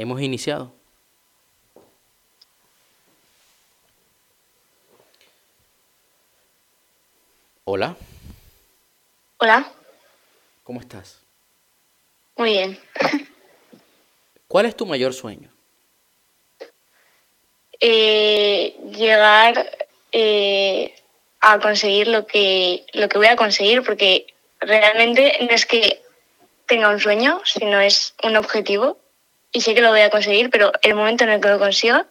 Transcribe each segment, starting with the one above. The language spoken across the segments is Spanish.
Hemos iniciado. Hola, Hola, ¿cómo estás? muy bien. ¿Cuál es tu mayor sueño? Eh, llegar eh, a conseguir lo que, lo que voy a conseguir, porque realmente no es que tenga un sueño, sino es un objetivo. Y sé que lo voy a conseguir, pero el momento en el que lo consiga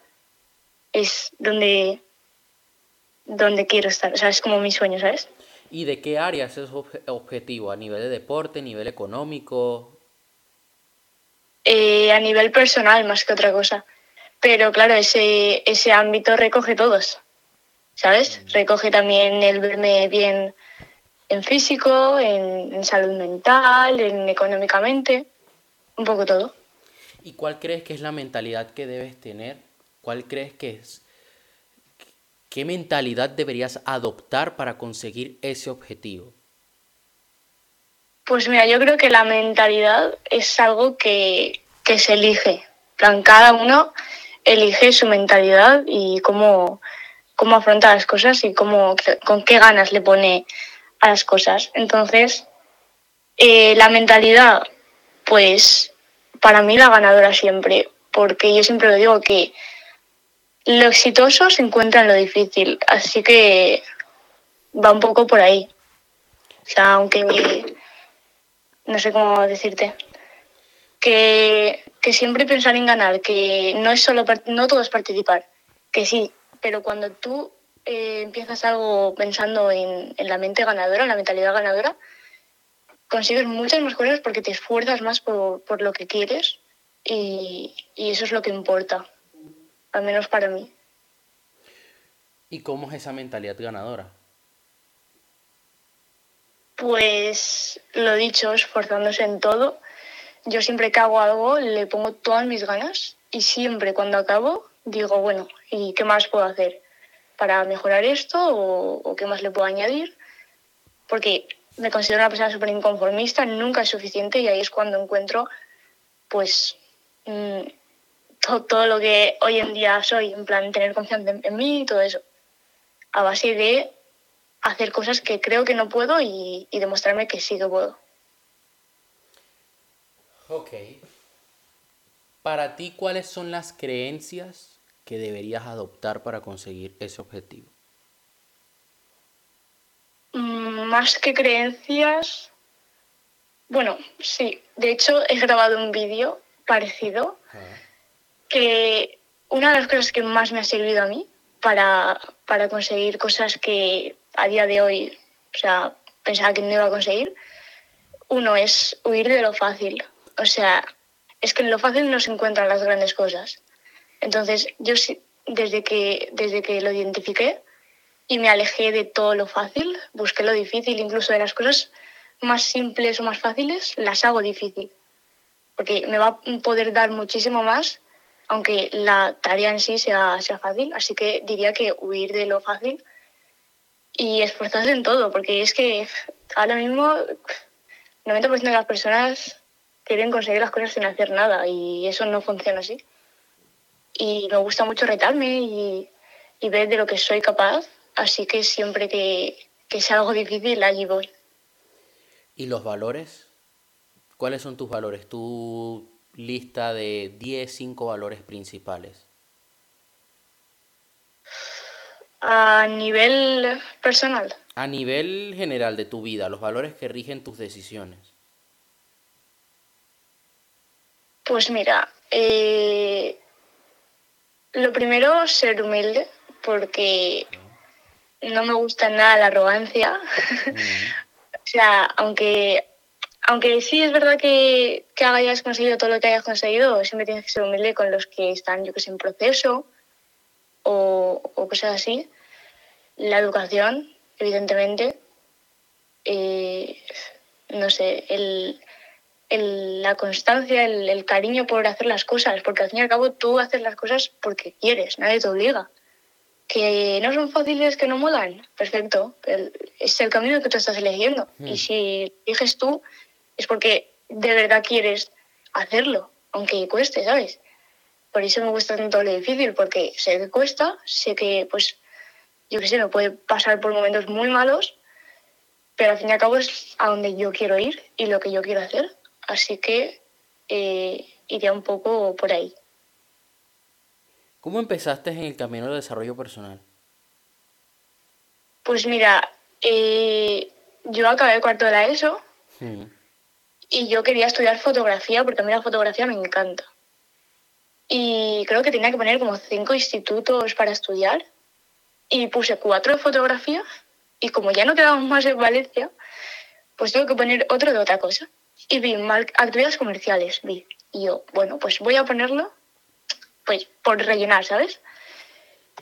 es donde, donde quiero estar. O sea, es como mi sueño, ¿sabes? ¿Y de qué áreas es obje- objetivo? ¿A nivel de deporte, nivel económico? Eh, a nivel personal más que otra cosa. Pero claro, ese, ese ámbito recoge todos, ¿sabes? Recoge también el verme bien en físico, en, en salud mental, en económicamente, un poco todo. ¿Y cuál crees que es la mentalidad que debes tener? ¿Cuál crees que es? ¿Qué mentalidad deberías adoptar para conseguir ese objetivo? Pues mira, yo creo que la mentalidad es algo que, que se elige. Plan, cada uno elige su mentalidad y cómo, cómo afronta las cosas y cómo, con qué ganas le pone a las cosas. Entonces, eh, la mentalidad, pues para mí la ganadora siempre, porque yo siempre lo digo que lo exitoso se encuentra en lo difícil, así que va un poco por ahí. O sea, aunque no sé cómo decirte, que, que siempre pensar en ganar, que no es solo no todo es participar, que sí, pero cuando tú eh, empiezas algo pensando en, en la mente ganadora, en la mentalidad ganadora, consigues muchas más cosas porque te esfuerzas más por, por lo que quieres y, y eso es lo que importa, al menos para mí. ¿Y cómo es esa mentalidad ganadora? Pues lo dicho, esforzándose en todo. Yo siempre que hago algo le pongo todas mis ganas y siempre cuando acabo digo, bueno, ¿y qué más puedo hacer para mejorar esto o, o qué más le puedo añadir? Porque me considero una persona súper inconformista, nunca es suficiente y ahí es cuando encuentro pues mm, to- todo lo que hoy en día soy, en plan tener confianza en, en mí y todo eso, a base de hacer cosas que creo que no puedo y, y demostrarme que sí que puedo. Ok. Para ti, ¿cuáles son las creencias que deberías adoptar para conseguir ese objetivo? Mm, Más que creencias, bueno, sí, de hecho he grabado un vídeo parecido que una de las cosas que más me ha servido a mí para, para conseguir cosas que a día de hoy, o sea, pensaba que no iba a conseguir, uno es huir de lo fácil. O sea, es que en lo fácil no se encuentran las grandes cosas. Entonces, yo sí, desde que, desde que lo identifiqué y me alejé de todo lo fácil, busqué lo difícil, incluso de las cosas más simples o más fáciles, las hago difícil. Porque me va a poder dar muchísimo más, aunque la tarea en sí sea, sea fácil. Así que diría que huir de lo fácil y esforzarse en todo, porque es que ahora mismo 90% de las personas quieren conseguir las cosas sin hacer nada y eso no funciona así. Y me gusta mucho retarme y, y ver de lo que soy capaz, así que siempre que, que sea algo difícil, allí voy. ¿Y los valores? ¿Cuáles son tus valores? Tu lista de 10, 5 valores principales. A nivel personal, A nivel general de tu vida, los valores que rigen tus decisiones. pues mira, eh, lo primero, ser humilde, porque no me gusta nada la arrogancia. O sea, aunque, aunque sí es verdad que, que hayas conseguido todo lo que hayas conseguido, siempre tienes que ser humilde con los que están, yo que sé, en proceso o, o cosas así. La educación, evidentemente. Eh, no sé, el, el- la constancia, el, el cariño por hacer las cosas, porque al fin y al cabo tú haces las cosas porque quieres, nadie te obliga. Que no son fáciles, que no molan, perfecto, es el camino que tú estás eligiendo. Hmm. Y si eliges tú, es porque de verdad quieres hacerlo, aunque cueste, ¿sabes? por eso me gusta tanto lo difícil, porque sé que cuesta, sé que, pues, yo qué sé, me puede pasar por momentos muy malos, pero al fin y al cabo es a donde yo quiero ir y lo que yo quiero hacer. Así que eh, iría un poco por ahí. ¿Cómo empezaste en el camino del desarrollo personal? Pues mira, eh, yo acabé cuarto de la ESO y yo quería estudiar fotografía porque a mí la fotografía me encanta. Y creo que tenía que poner como cinco institutos para estudiar y puse cuatro de fotografía y como ya no quedábamos más en Valencia, pues tengo que poner otro de otra cosa. Y vi actividades comerciales, vi. Y yo, bueno, pues voy a ponerlo pues por rellenar, ¿sabes?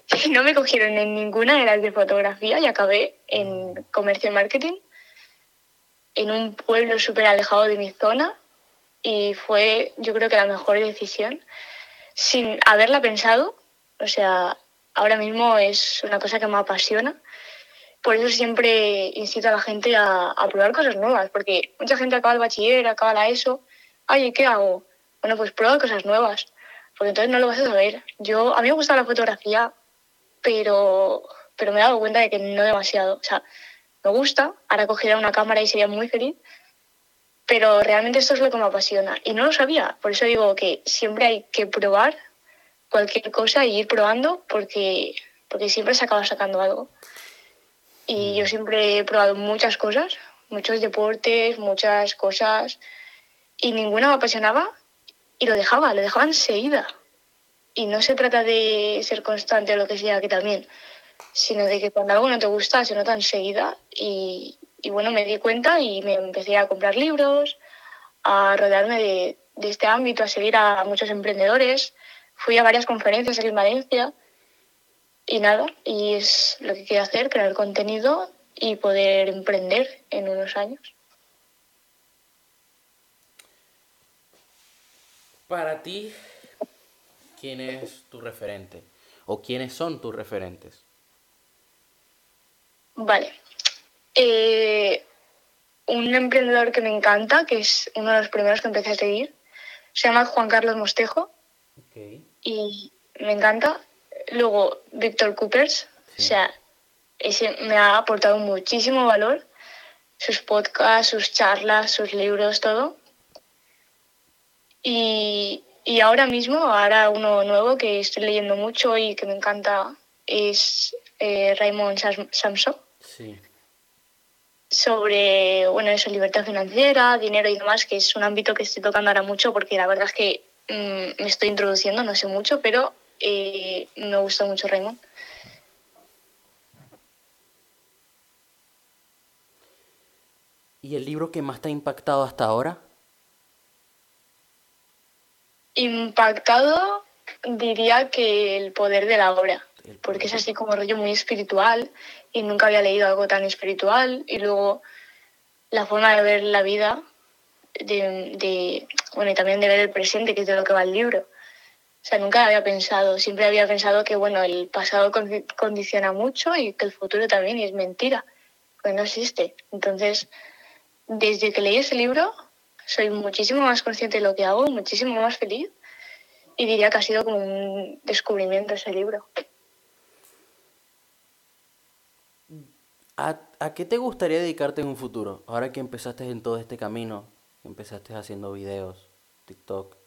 No me cogieron en ninguna de las de fotografía y acabé en comercio y marketing en un pueblo súper alejado de mi zona y fue yo creo que la mejor decisión sin haberla pensado. O sea, ahora mismo es una cosa que me apasiona. Por eso siempre incito a la gente a, probar cosas nuevas, porque mucha gente acaba el bachiller, acaba la ESO. Ay, ¿qué hago? Bueno, pues prueba cosas nuevas, porque entonces no lo vas a saber. Yo, a mí me gusta la fotografía, pero, pero me he dado cuenta de que no demasiado. O sea, me gusta, ahora cogería una cámara y sería muy feliz, pero realmente esto es lo que me apasiona. Y no lo sabía, por eso digo que siempre hay que probar cualquier cosa y ir probando porque, porque siempre se acaba sacando algo. Y yo mm. siempre he probado muchas cosas, muchos deportes, muchas cosas, y ninguna me apasionaba y lo dejaba, lo dejaba enseguida. Y no se trata de ser constante o lo que sea, que también, sino de que cuando algo no te gusta se nota enseguida. Y, bueno, me di cuenta y me empecé a comprar libros, a rodearme de, de este ámbito, a seguir a muchos emprendedores. Fui a varias conferencias aquí en Valencia y nada, y es lo que quiero hacer, crear contenido y poder emprender en unos años. Para ti, ¿quién es tu referente? ¿O quiénes son tus referentes? Vale. Eh, un emprendedor que me encanta, que es uno de los primeros que empecé a seguir, se llama Juan Carlos Mostejo. Y me encanta. Luego, Víctor Coopers. O sea, ese me ha aportado muchísimo valor. Sus podcasts, sus charlas, sus libros, todo. Y, y ahora mismo, ahora uno nuevo que estoy leyendo mucho y que me encanta es eh, Raymond Samson. Sí. Sobre, bueno, eso, libertad financiera, dinero y demás, que es un ámbito que estoy tocando ahora mucho porque la verdad es que mm, me estoy introduciendo, no sé mucho, pero eh, me gusta mucho Raymond. ¿Y el libro que más te ha impactado hasta ahora? Impactado diría que el poder de la obra, porque es así como rollo muy espiritual y nunca había leído algo tan espiritual y luego la forma de ver la vida, de, bueno, y también de ver el presente, que es de lo que va el libro. O sea, nunca había pensado, siempre había pensado que, bueno, el pasado condiciona mucho y que el futuro también y es mentira, pues no existe. Entonces, desde que leí ese libro, soy muchísimo más consciente de lo que hago, muchísimo más feliz y diría que ha sido como un descubrimiento ese libro. ¿A, ¿A, qué te gustaría dedicarte en un futuro? Ahora que empezaste en todo este camino, empezaste haciendo videos, TikTok.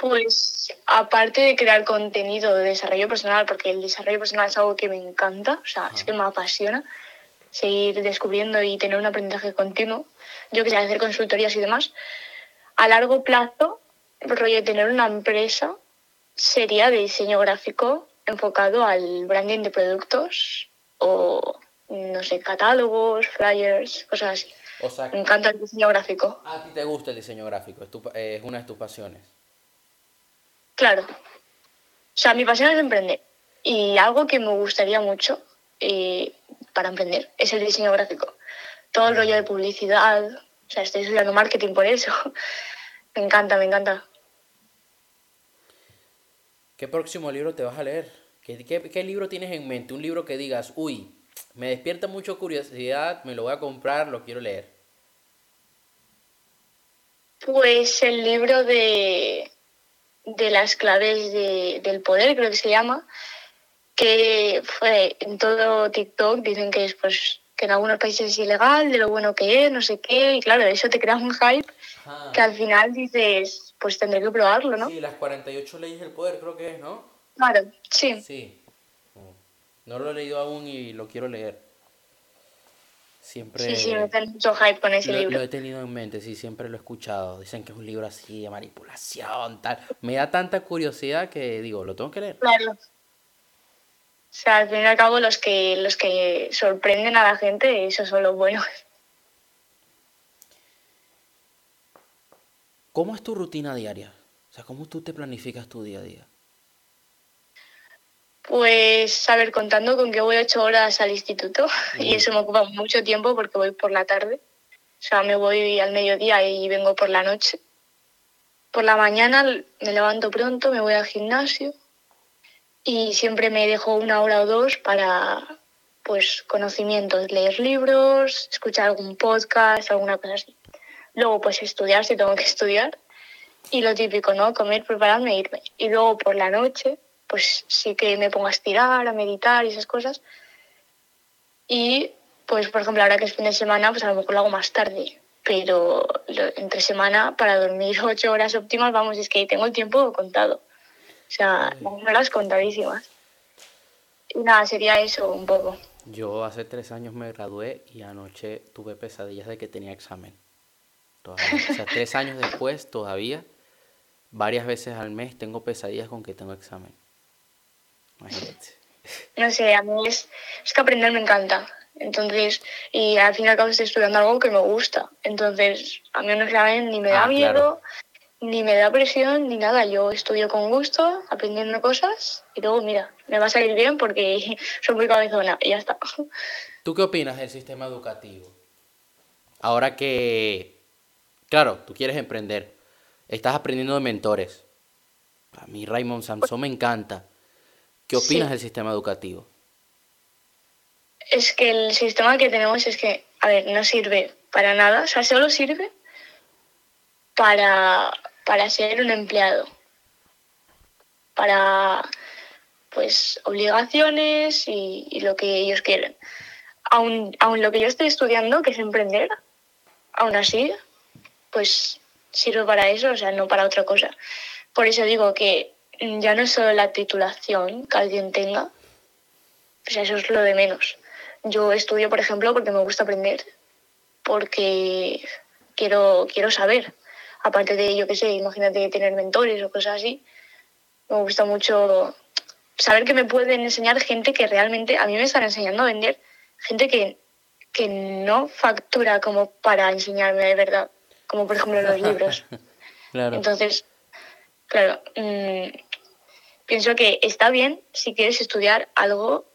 Pues aparte de crear contenido de desarrollo personal, porque el desarrollo personal es algo que me encanta, o sea, es que me apasiona seguir descubriendo y tener un aprendizaje continuo, yo quisiera hacer consultorías y demás, a largo plazo, rollo de tener una empresa sería de diseño gráfico enfocado al branding de productos o, no sé, catálogos, flyers, cosas así. Me encanta el diseño gráfico. ¿A ti te gusta el diseño gráfico? ¿Es, una de tus pasiones? Claro. O sea, mi pasión es emprender. Y algo que me gustaría mucho eh, para emprender es el diseño gráfico. Todo el rollo de publicidad, o sea, estoy estudiando marketing por eso. me encanta, me encanta. ¿Qué próximo libro te vas a leer? ¿Qué, qué, libro tienes en mente? Un libro que digas, uy, me despierta mucha curiosidad, me lo voy a comprar, lo quiero leer. Pues el libro de, de las claves de- del poder, creo que se llama, que fue en todo TikTok, dicen que es pues que en algunos países es ilegal, de lo bueno que es, no sé qué, y claro, eso te crea un hype que al final dices, pues tendré que probarlo, ¿no? Sí, las 48 leyes del poder creo que es, ¿no? Claro, sí. Sí. No lo he leído aún y lo quiero leer. Siempre Sí, sí, me hacen mucho hype con ese lo, libro. lo he tenido en mente, sí, siempre lo he escuchado. Dicen que es un libro así de manipulación, tal. Me da tanta curiosidad que digo, lo tengo que leer. Claro. O sea, al fin y al cabo, los que, los que sorprenden a la gente, esos son los buenos. ¿Cómo es tu rutina diaria? O sea, ¿cómo tú te planificas tu día a día? Pues, a ver, contando con que voy ocho horas al instituto, y eso me ocupa mucho tiempo porque voy por la tarde. O sea, me voy al mediodía y vengo por la noche. Por la mañana me levanto pronto, me voy al gimnasio y siempre me dejo una hora o dos para, pues, conocimientos, leer libros, escuchar algún podcast, alguna cosa así. Luego, pues, estudiar si tengo que estudiar. Y lo típico, ¿no? Comer, prepararme irme. Y luego por la noche, pues sí que me pongo a estirar, a meditar y esas cosas. Y pues, por ejemplo, ahora que es fin de semana, pues a lo mejor lo hago más tarde. Pero entre semana, para dormir ocho horas óptimas, vamos, es que tengo el tiempo contado. O sea, Ay. las contadísimas. Y nada, sería eso un poco. Yo hace tres años me gradué y anoche tuve pesadillas de que tenía examen. Todavía. O sea, tres años después, todavía, varias veces al mes tengo pesadillas con que tengo examen. Imagínate. No sé, a mí es, es que aprender me encanta. Entonces, y al fin y al cabo estoy estudiando algo que me gusta. Entonces, a mí un examen ni me da Ah, miedo, claro. Ni me da presión, ni nada. Yo estudio con gusto, aprendiendo cosas, y luego, mira, me va a salir bien porque soy muy cabezona y ya está. ¿Tú qué opinas del sistema educativo? Ahora que, claro, tú quieres emprender, estás aprendiendo de mentores. A mí Raymond Samson me encanta. ¿Qué Sí. opinas del sistema educativo? Es que el sistema que tenemos es que, a ver, no sirve para nada. O sea, solo sirve para, para ser un empleado. Para, pues, obligaciones y, lo que ellos quieren. Aún, aún lo que yo estoy estudiando, que es emprender, aún así, pues sirve para eso, o sea, no para otra cosa. Por eso digo que ya no es solo la titulación que alguien tenga, o sea, eso es lo de menos. Yo estudio, por ejemplo, porque me gusta aprender, porque quiero, quiero saber. Aparte de, yo qué sé, imagínate tener mentores o cosas así. Me gusta mucho saber que me pueden enseñar gente que realmente, a mí me están enseñando a vender, gente que, que no factura como para enseñarme de verdad, como por ejemplo los libros. Claro. Entonces, claro, mm, pienso que está bien si quieres estudiar algo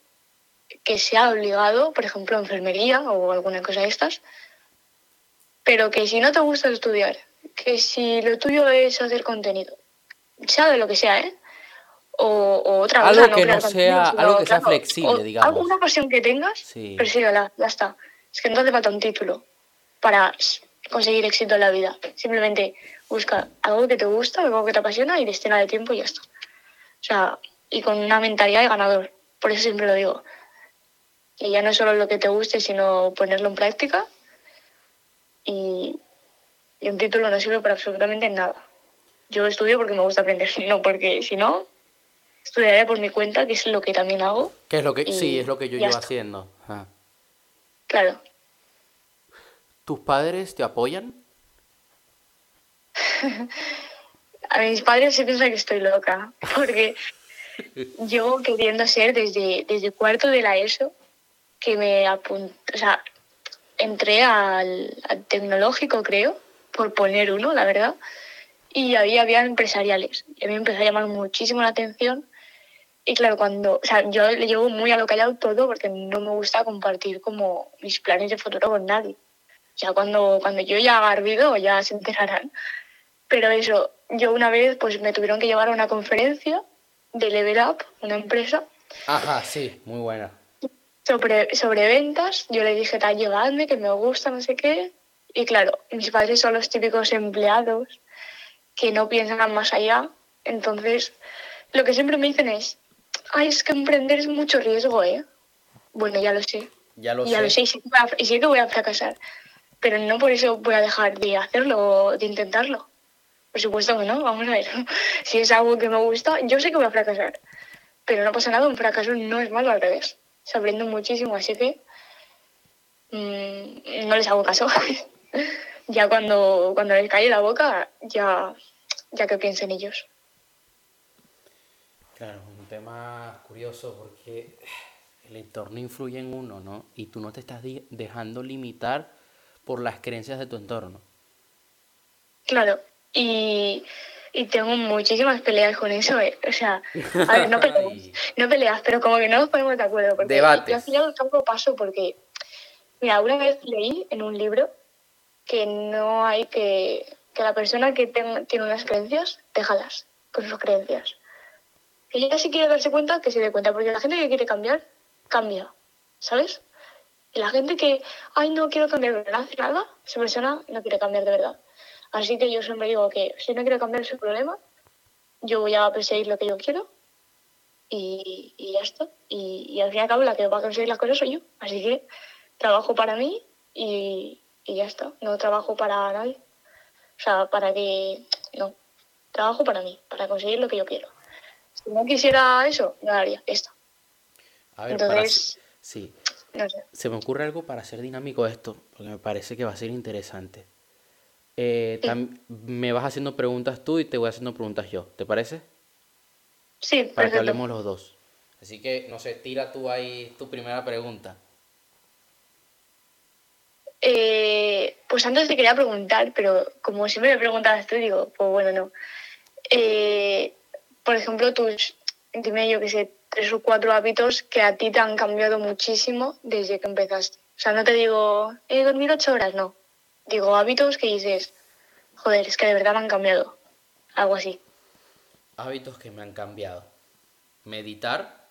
que sea obligado, por ejemplo, enfermería o alguna cosa de estas, pero que si no te gusta estudiar, que si lo tuyo es hacer contenido, sea de lo que sea, ¿eh? O, o otra Algo cosa, que no contenido, sea- algo que sea flexible, digamos. Alguna pasión que tengas, Sí. ya está. Es que no te hace falta un título para conseguir éxito en la vida. Simplemente busca algo que te gusta, algo que te apasiona y destina de tiempo y ya está. O sea, y con una mentalidad de ganador. Por eso siempre lo digo. Que ya no es solo lo que te guste, sino ponerlo en práctica. Y, y un título no sirve para absolutamente nada. Yo estudio porque me gusta aprender, no porque si no, estudiaré por mi cuenta, que es lo que también hago. ¿Qué es lo que, sí, es lo que yo llevo está. haciendo. Claro, ¿Tus padres te apoyan? a mis padres se piensa que estoy loca, porque yo queriendo ser desde, desde cuarto de la ESO, que me apunté, o sea, entré al, al tecnológico, creo, por poner uno, la verdad, y ahí había empresariales. Y a mí me empezó a llamar muchísimo la atención. Y claro, cuando, o sea, yo le llevo muy a lo callado todo porque no me gusta compartir como mis planes de futuro con nadie. O sea, cuando, cuando yo ya haga ardido ya se enterarán. Pero eso, yo una vez pues me tuvieron que llevar a una conferencia de Level Up, una empresa, Ajá, sí, muy buena. sobre, sobre ventas. Yo le dije, tal, llegadme, que me gusta, no sé qué. Y claro, mis padres son los típicos empleados que no piensan más allá Entonces, lo que siempre me dicen es, ay, es que emprender es mucho riesgo, ¿eh? Bueno, ya lo sé. Ya lo ya sé. lo sé y sé, que voy a- y sé que voy a fracasar. Pero no por eso voy a dejar de hacerlo o de intentarlo. Por supuesto que no, vamos a ver. Si es algo que me gusta, yo sé que voy a fracasar. Pero no pasa nada, un fracaso no es malo al revés. Se aprende muchísimo, así que mm, no les hago caso. ya cuando, cuando les cae la boca, ya, ya que piensen ellos. Claro, un tema curioso porque el entorno influye en uno, ¿no? Y tú no te estás dejando limitar por las creencias de tu entorno. Claro, y, y tengo muchísimas peleas con eso, ¿eh? O sea, a ver, no peleas, no peleas, pero como que no nos ponemos de acuerdo. Porque Debates. Yo al final tampoco paso porque, mira, una vez leí en un libro que no hay que, que la persona que ten- tiene unas creencias, déjalas con sus creencias. Que ella si quiere darse cuenta, que se dé cuenta, porque la gente que quiere cambiar, cambia, ¿sabes? Y la gente que, ay, no quiero cambiar, no hace nada, esa persona no quiere cambiar de verdad. Así que yo siempre digo que si no quiero cambiar su problema, yo voy a perseguir lo que yo quiero y, y ya está. Y, y al fin y al cabo la que va a conseguir las cosas soy yo. Así que trabajo para mí y, y ya está. No trabajo para nadie. O sea, para que... No, trabajo para mí, para conseguir lo que yo quiero. Si no quisiera eso, no haría esto. A ver, para... Entonces, Sí, no sé. se me ocurre algo para hacer dinámico esto, porque me parece que va a ser interesante. Eh, Sí. me vas haciendo preguntas tú y te voy haciendo preguntas yo, ¿te parece? Sí, Para que hablemos los dos. Así que, no sé, tira tú ahí tu primera pregunta. Eh, pues antes te quería preguntar, pero como siempre me preguntabas tú, digo, pues bueno, no. Eh, por ejemplo, tus, dime yo que sé, tres o cuatro hábitos que a ti te han cambiado muchísimo desde que empezaste. O sea, no te digo, he dormido ocho horas, no. Digo, hábitos que dices, joder, es que de verdad me han cambiado. Algo así. Hábitos que me han cambiado. Meditar.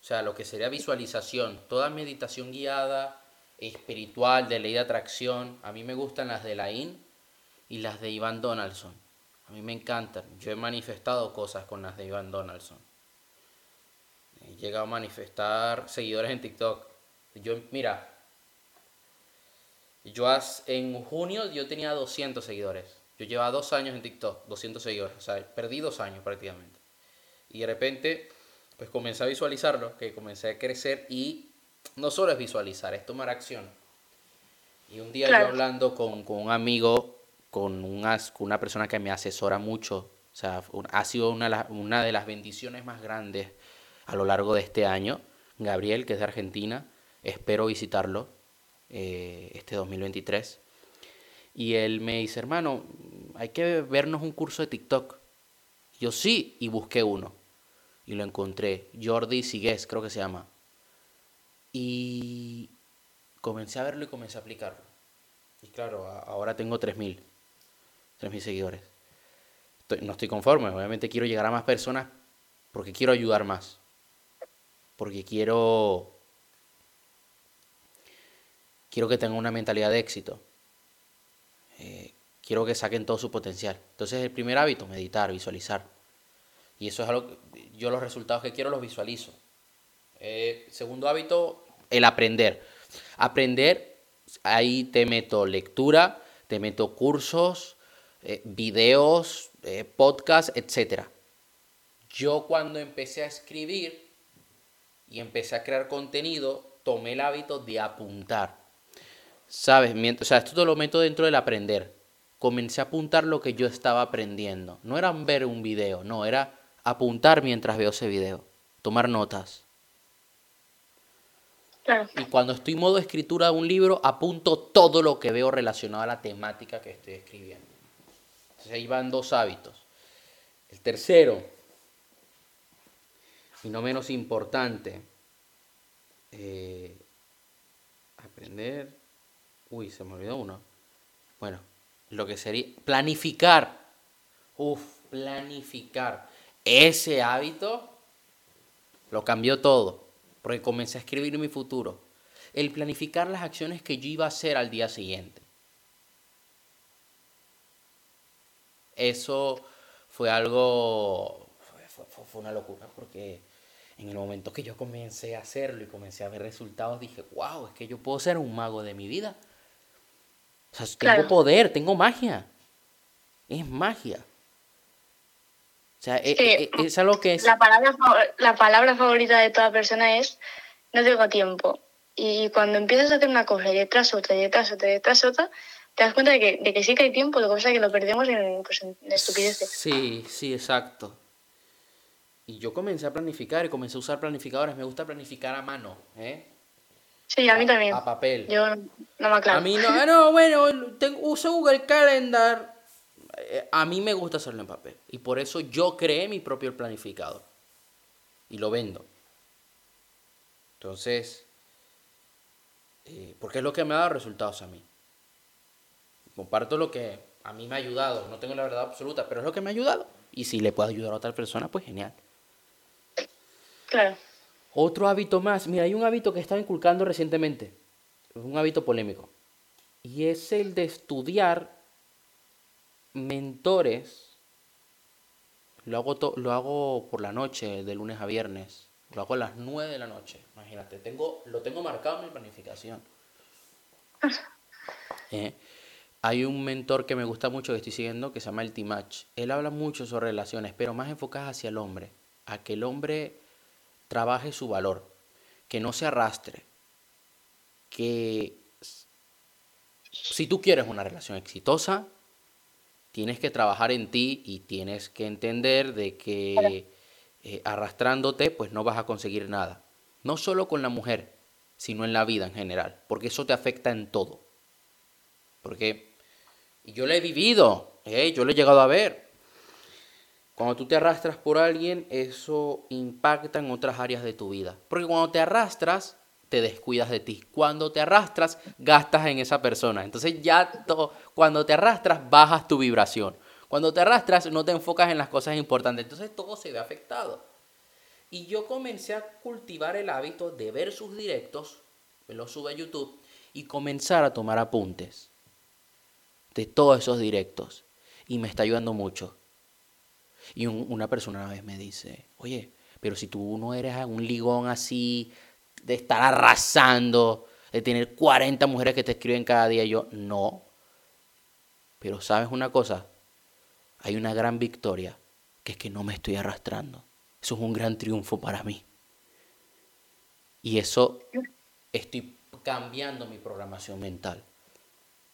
O sea, lo que sería visualización. Toda meditación guiada, espiritual, de ley de atracción. A mí me gustan las de Laín y las de Iván Donaldson. A mí me encantan. Yo he manifestado cosas con las de Iván Donaldson. He llegado a manifestar seguidores en TikTok. Yo, mira, yo en junio yo tenía 200 seguidores. Yo llevaba dos años en TikTok, 200 seguidores. O sea, perdí dos años prácticamente. Y de repente, pues comencé a visualizarlo, que comencé a crecer y no solo es visualizar, es tomar acción. Y un día Claro. yo hablando con, con un amigo, con, un as- con una persona que me asesora mucho, o sea, un- ha sido una, de las- una de las bendiciones más grandes a lo largo de este año, Gabriel, que es de Argentina, espero visitarlo eh, este 2023. Y él me dice, hermano, hay que vernos un curso de TikTok. Yo sí, y busqué uno. Y lo encontré. Jordi Sigues, creo que se llama. Y comencé a verlo y comencé a aplicarlo. Y claro, ahora tengo 3.000. 3.000 seguidores. No estoy conforme. Obviamente quiero llegar a más personas porque quiero ayudar más. Porque quiero... Quiero que tengan una mentalidad de éxito. Eh, quiero que saquen todo su potencial. Entonces el primer hábito, meditar, visualizar. Y eso es algo que yo los resultados que quiero los visualizo. Eh, segundo hábito, el aprender. Aprender, ahí te meto lectura, te meto cursos, eh, videos, eh, podcasts, etc. Yo cuando empecé a escribir y empecé a crear contenido, tomé el hábito de apuntar. ¿Sabes? Mient- O esto te lo meto dentro del aprender. Comencé a apuntar lo que yo estaba aprendiendo. No era ver un video, no, era apuntar mientras veo ese video. Tomar notas. Y cuando estoy en modo escritura de un libro, apunto todo lo que veo relacionado a la temática que estoy escribiendo. Entonces ahí van dos hábitos. El tercero, y no menos importante, eh, aprender. Uy, se me olvidó uno. Bueno, lo que sería planificar. Uf, planificar. Ese hábito lo cambió todo, porque comencé a escribir mi futuro. El planificar las acciones que yo iba a hacer al día siguiente. Eso fue algo, fue, fue, una locura porque en el momento que yo comencé a hacerlo y comencé a ver resultados, dije, wow, es que yo puedo ser un mago de mi vida. O sea, tengo poder, tengo magia. Es magia. O sea, e, e, es, algo que es... La palabra, la palabra favorita de toda persona es no tengo tiempo. Y cuando empiezas a hacer una cosa y detrás otra, y detrás otra, y detrás otra, te das cuenta de que, de que sí que hay tiempo, lo que pasa es que lo perdemos en, pues, en estupideces. Sí, sí, exacto. Y yo comencé a planificar y comencé a usar planificadores. Me gusta planificar a mano, ¿eh? Sí, a mí también. A papel. Yo no me aclaro. A mí no, ah, no bueno, tengo, uso Google Calendar. Eh, a mí me gusta hacerlo en papel. Y por eso yo creé mi propio planificador. Y lo vendo. Entonces, eh, porque es lo que me ha dado resultados a mí comparto lo que a mí me ha ayudado. No tengo la verdad absoluta, pero es lo que me ha ayudado. Y si le puedo ayudar a otra persona, pues genial. Claro. Otro hábito más. Mira, hay un hábito que estaba inculcando recientemente. Un hábito polémico. Y es el de estudiar mentores. Lo hago, lo hago por la noche, de lunes a viernes. Lo hago a las 9 de la noche. Imagínate, tengo, lo tengo marcado en mi planificación. ¿Eh? Hay un mentor que me gusta mucho que estoy siguiendo que se llama el Timach. Él habla mucho sobre relaciones, pero más enfocadas hacia el hombre, a que el hombre trabaje su valor, que no se arrastre, que si tú quieres una relación exitosa, tienes que trabajar en ti y tienes que entender de que eh, arrastrándote pues no vas a conseguir nada. No solo con la mujer, sino en la vida en general, porque eso te afecta en todo. Porque yo lo he vivido, ¿eh? yo lo he llegado a ver. Cuando tú te arrastras por alguien, eso impacta en otras áreas de tu vida. Porque cuando te arrastras, te descuidas de ti. Cuando te arrastras, gastas en esa persona. Entonces ya cuando te arrastras, bajas tu vibración. Cuando te arrastras, no te enfocas en las cosas importantes. Entonces todo se ve afectado. Y yo comencé a cultivar el hábito de ver sus directos, me los sube a YouTube, y comenzar a tomar apuntes de todos esos directos y me está ayudando mucho. Y una persona una vez me dice, oye, pero si tú no eres un ligón así, de estar arrasando, de tener 40 mujeres que te escriben cada día, yo, no. Pero sabes una cosa, hay una gran victoria, que es que no me estoy arrastrando. Eso es un gran triunfo para mí. Y eso estoy cambiando mi programación mental.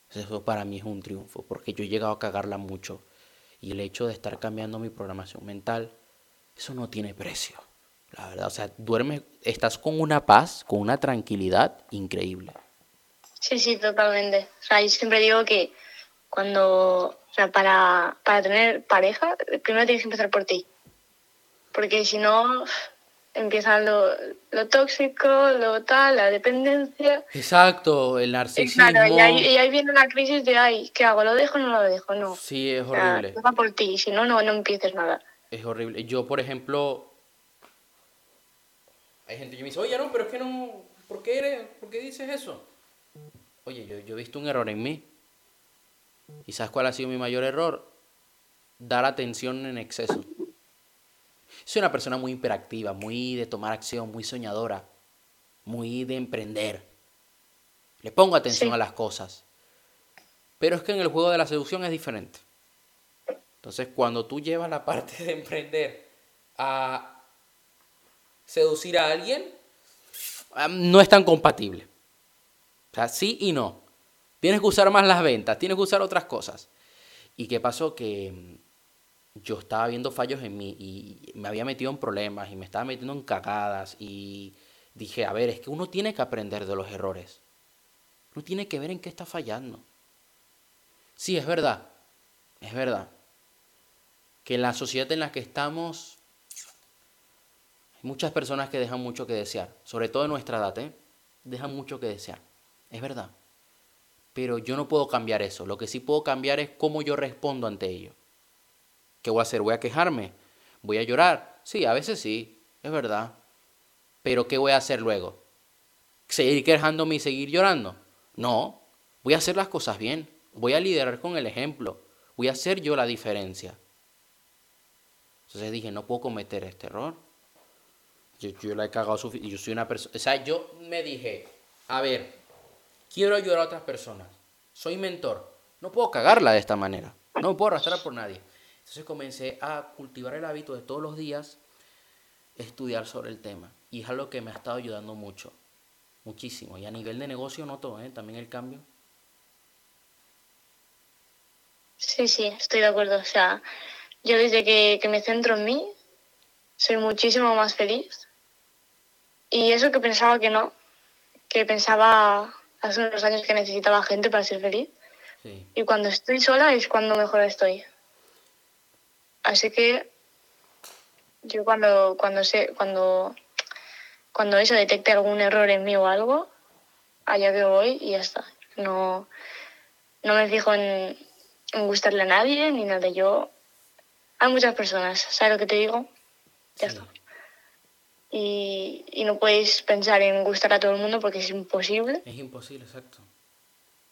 Eso para mí es un triunfo, porque yo he llegado a cagarla mucho. Y el hecho de estar cambiando mi programación mental, eso no tiene precio. La verdad, o sea, duermes, estás con una paz, con una tranquilidad increíble. Sí, sí, totalmente. O sea, yo siempre digo que cuando, o sea, para, para tener pareja, primero tienes que empezar por ti. Porque si no, empieza lo, lo tóxico, lo tal, la dependencia. Exacto, el narcisismo. Y, ahí, viene la crisis de, ay, ¿qué hago? ¿Lo dejo o no lo dejo? No. Sí, es horrible. va por ti, si no, no, no empieces nada. Es horrible. Yo, por ejemplo, hay gente que me dice, oye, no, pero es que no, ¿por qué, eres, ¿por qué dices eso? Oye, yo, yo he visto un error en mí. ¿Y sabes cuál ha sido mi mayor error? Dar atención en exceso. Soy una persona muy hiperactiva, muy de tomar acción, muy soñadora, muy de emprender. Le pongo atención a las cosas. Pero es que en el juego de la seducción es diferente. Entonces, cuando tú llevas la parte de emprender a seducir a alguien, no es tan compatible. O sea, sí y no. Tienes que usar más las ventas, tienes que usar otras cosas. ¿Y qué pasó? Que yo estaba viendo fallos en mí y me había metido en problemas y me estaba metiendo en cagadas y dije, a ver, es que uno tiene que aprender de los errores. Uno tiene que ver en qué está fallando. Sí, es verdad, es verdad. Que en la sociedad en la que estamos muchas personas que dejan mucho que desear, sobre todo en nuestra edad, ¿eh? Dejan mucho que desear. Es verdad. Pero yo no puedo cambiar eso. Lo que sí puedo cambiar es cómo yo respondo ante ello. ¿Qué voy a hacer? ¿Voy a quejarme? ¿Voy a llorar? Sí, a veces sí, es verdad. Pero ¿qué voy a hacer luego? ¿Seguir quejándome y seguir llorando? No, voy a hacer las cosas bien. Voy a liderar con el ejemplo. Voy a hacer yo la diferencia. Entonces dije, no puedo cometer este error. Yo, la he cagado suficiente. Yo soy una persona. O sea, yo me dije, a ver, quiero ayudar a otras personas. Soy mentor. No puedo cagarla de esta manera. No me puedo arrastrar por nadie. Entonces comencé a cultivar el hábito de todos los días estudiar sobre el tema. Y es algo que me ha estado ayudando mucho. Muchísimo. Y a nivel de negocio noto ¿eh? también el cambio. Sí, sí, estoy de acuerdo. O sea, yo desde que me centro en mí, soy muchísimo más feliz. Y eso que pensaba que no, que pensaba hace unos años que necesitaba gente para ser feliz. Sí. Y cuando estoy sola es cuando mejor estoy. Así que yo cuando, cuando sé, cuando, cuando eso detecte algún error en mí o algo, allá que voy y ya está. No, no me fijo en, en gustarle a nadie ni nada. Yo hay muchas personas, ¿sabes lo que te digo? Ya Sí. está. Y, y no puedes pensar en gustar a todo el mundo porque es imposible. Es imposible, exacto.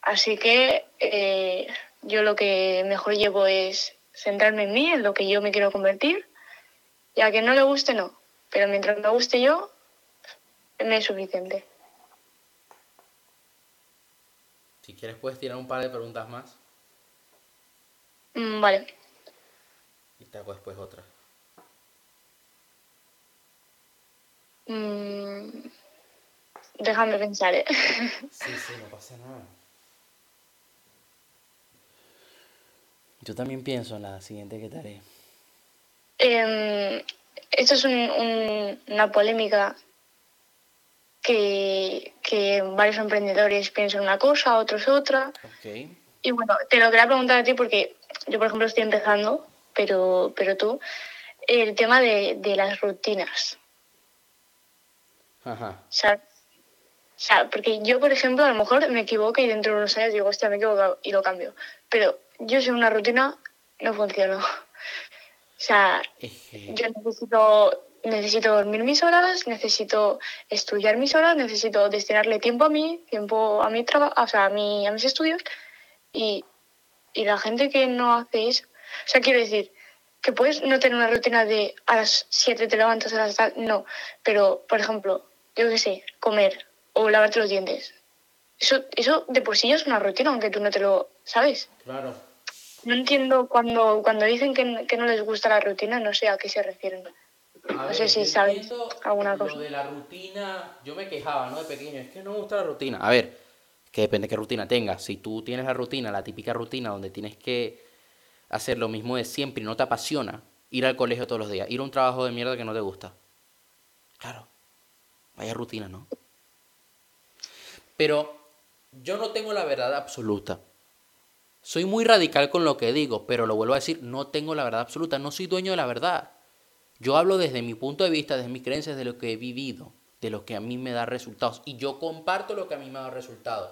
Así que eh, yo lo que mejor llevo es centrarme en mí, en lo que yo me quiero convertir. Y a quien no le guste, no. Pero mientras me guste yo, me es suficiente. Si quieres puedes tirar un par de preguntas más Mm, vale. y te hago después otra. Mm, déjame pensar, ¿eh? Sí, sí, no pasa nada. Yo también pienso en la siguiente que te haré. Em, esto es un- un- una polémica que, que varios emprendedores piensan una cosa, otros otra. Ok. Y bueno, te lo quería preguntar a ti porque yo, por ejemplo, estoy empezando, pero, pero tú, el tema de, de las rutinas. Ajá. O sea, o sea, porque yo, por ejemplo, a lo mejor me equivoco y dentro de unos años digo, hostia, me he equivocado y lo cambio. Pero yo sin una rutina no funciono. O sea, yo necesito, necesito dormir mis horas, necesito estudiar mis horas, necesito destinarle tiempo a mí, tiempo a mi trabajo, o sea, a, mi, a mis estudios. Y, y la gente que no hace eso, o sea, quiero decir, que puedes no tener una rutina de a las 7 te levantas, a las tal, no, pero, por ejemplo, yo qué sé, comer o lavarte los dientes. Eso, eso de por sí ya es una rutina, aunque tú no te lo sabes. Claro. No entiendo cuando, cuando dicen que, que no les gusta la rutina, no sé a qué se refieren. A No ver, sé si sabes alguna lo cosa. de la rutina, yo me quejaba, ¿no? De pequeño, es que no me gusta la rutina. A ver, que depende de qué rutina tengas. Si tú tienes la rutina, la típica rutina donde tienes que hacer lo mismo de siempre y no te apasiona, ir al colegio todos los días, ir a un trabajo de mierda que no te gusta. Claro, vaya rutina, ¿no? Pero yo no tengo la verdad absoluta. Soy muy radical con lo que digo, pero lo vuelvo a decir, no tengo la verdad absoluta, no soy dueño de la verdad. Yo hablo desde mi punto de vista, desde mis creencias, de lo que he vivido, de lo que a mí me da resultados. Y yo comparto lo que a mí me da resultados.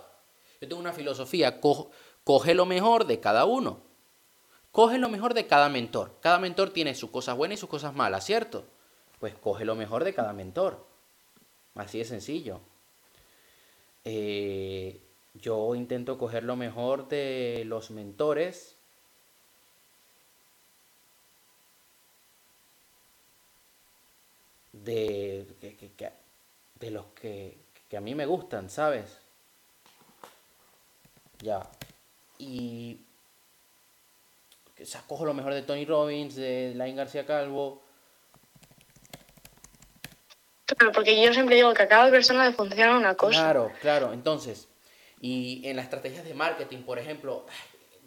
Yo tengo una filosofía, co- coge lo mejor de cada uno. Coge lo mejor de cada mentor. Cada mentor tiene sus cosas buenas y sus cosas malas, ¿cierto? Pues coge lo mejor de cada mentor. Así de sencillo. Eh, yo intento coger lo mejor de los mentores. De, que- que- de los que, que a mí me gustan, ¿sabes? Ya. Y. O sea, cojo lo mejor de Tony Robbins, de Lain García Calvo. Porque yo siempre digo que a cada persona le funciona una cosa. Claro, claro. Entonces, y en las estrategias de marketing, por ejemplo,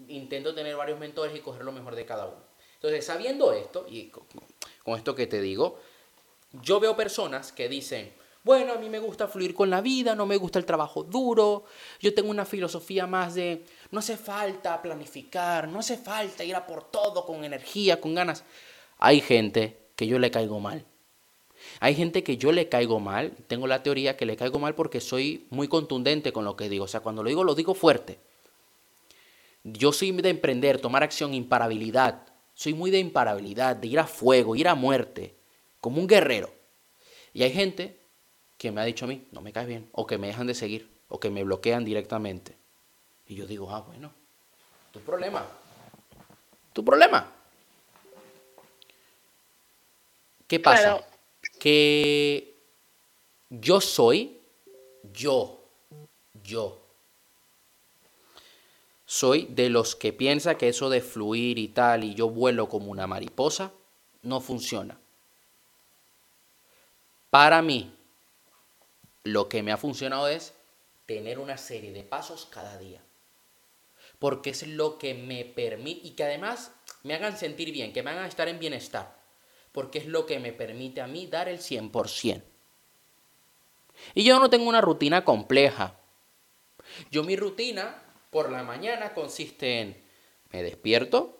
intento tener varios mentores y coger lo mejor de cada uno. Entonces, sabiendo esto, y con esto que te digo, yo veo personas que dicen, bueno, a mí me gusta fluir con la vida, no me gusta el trabajo duro, yo tengo una filosofía más de, no hace falta planificar, no hace falta ir a por todo con energía, con ganas. Hay gente que yo le caigo mal. Hay gente que yo le caigo mal, tengo la teoría que le caigo mal porque soy muy contundente con lo que digo, o sea, cuando lo digo, lo digo fuerte. Yo soy de emprender, tomar acción, imparabilidad. Soy muy de imparabilidad, de ir a fuego, ir a muerte, como un guerrero. Y hay gente que me ha dicho a mí, no me caes bien, o que me dejan de seguir, o que me bloquean directamente. Y yo digo, ah, bueno, tu problema. Tu problema. ¿Qué pasa? Que yo soy, yo, yo, soy de los que piensa que eso de fluir y tal y yo vuelo como una mariposa no funciona. Para mí, lo que me ha funcionado es tener una serie de pasos cada día. Porque es lo que me permite y que además me hagan sentir bien, que me hagan estar en bienestar. Porque es lo que me permite a mí dar el 100%. Y yo no tengo una rutina compleja. Yo mi rutina por la mañana consiste en me despierto,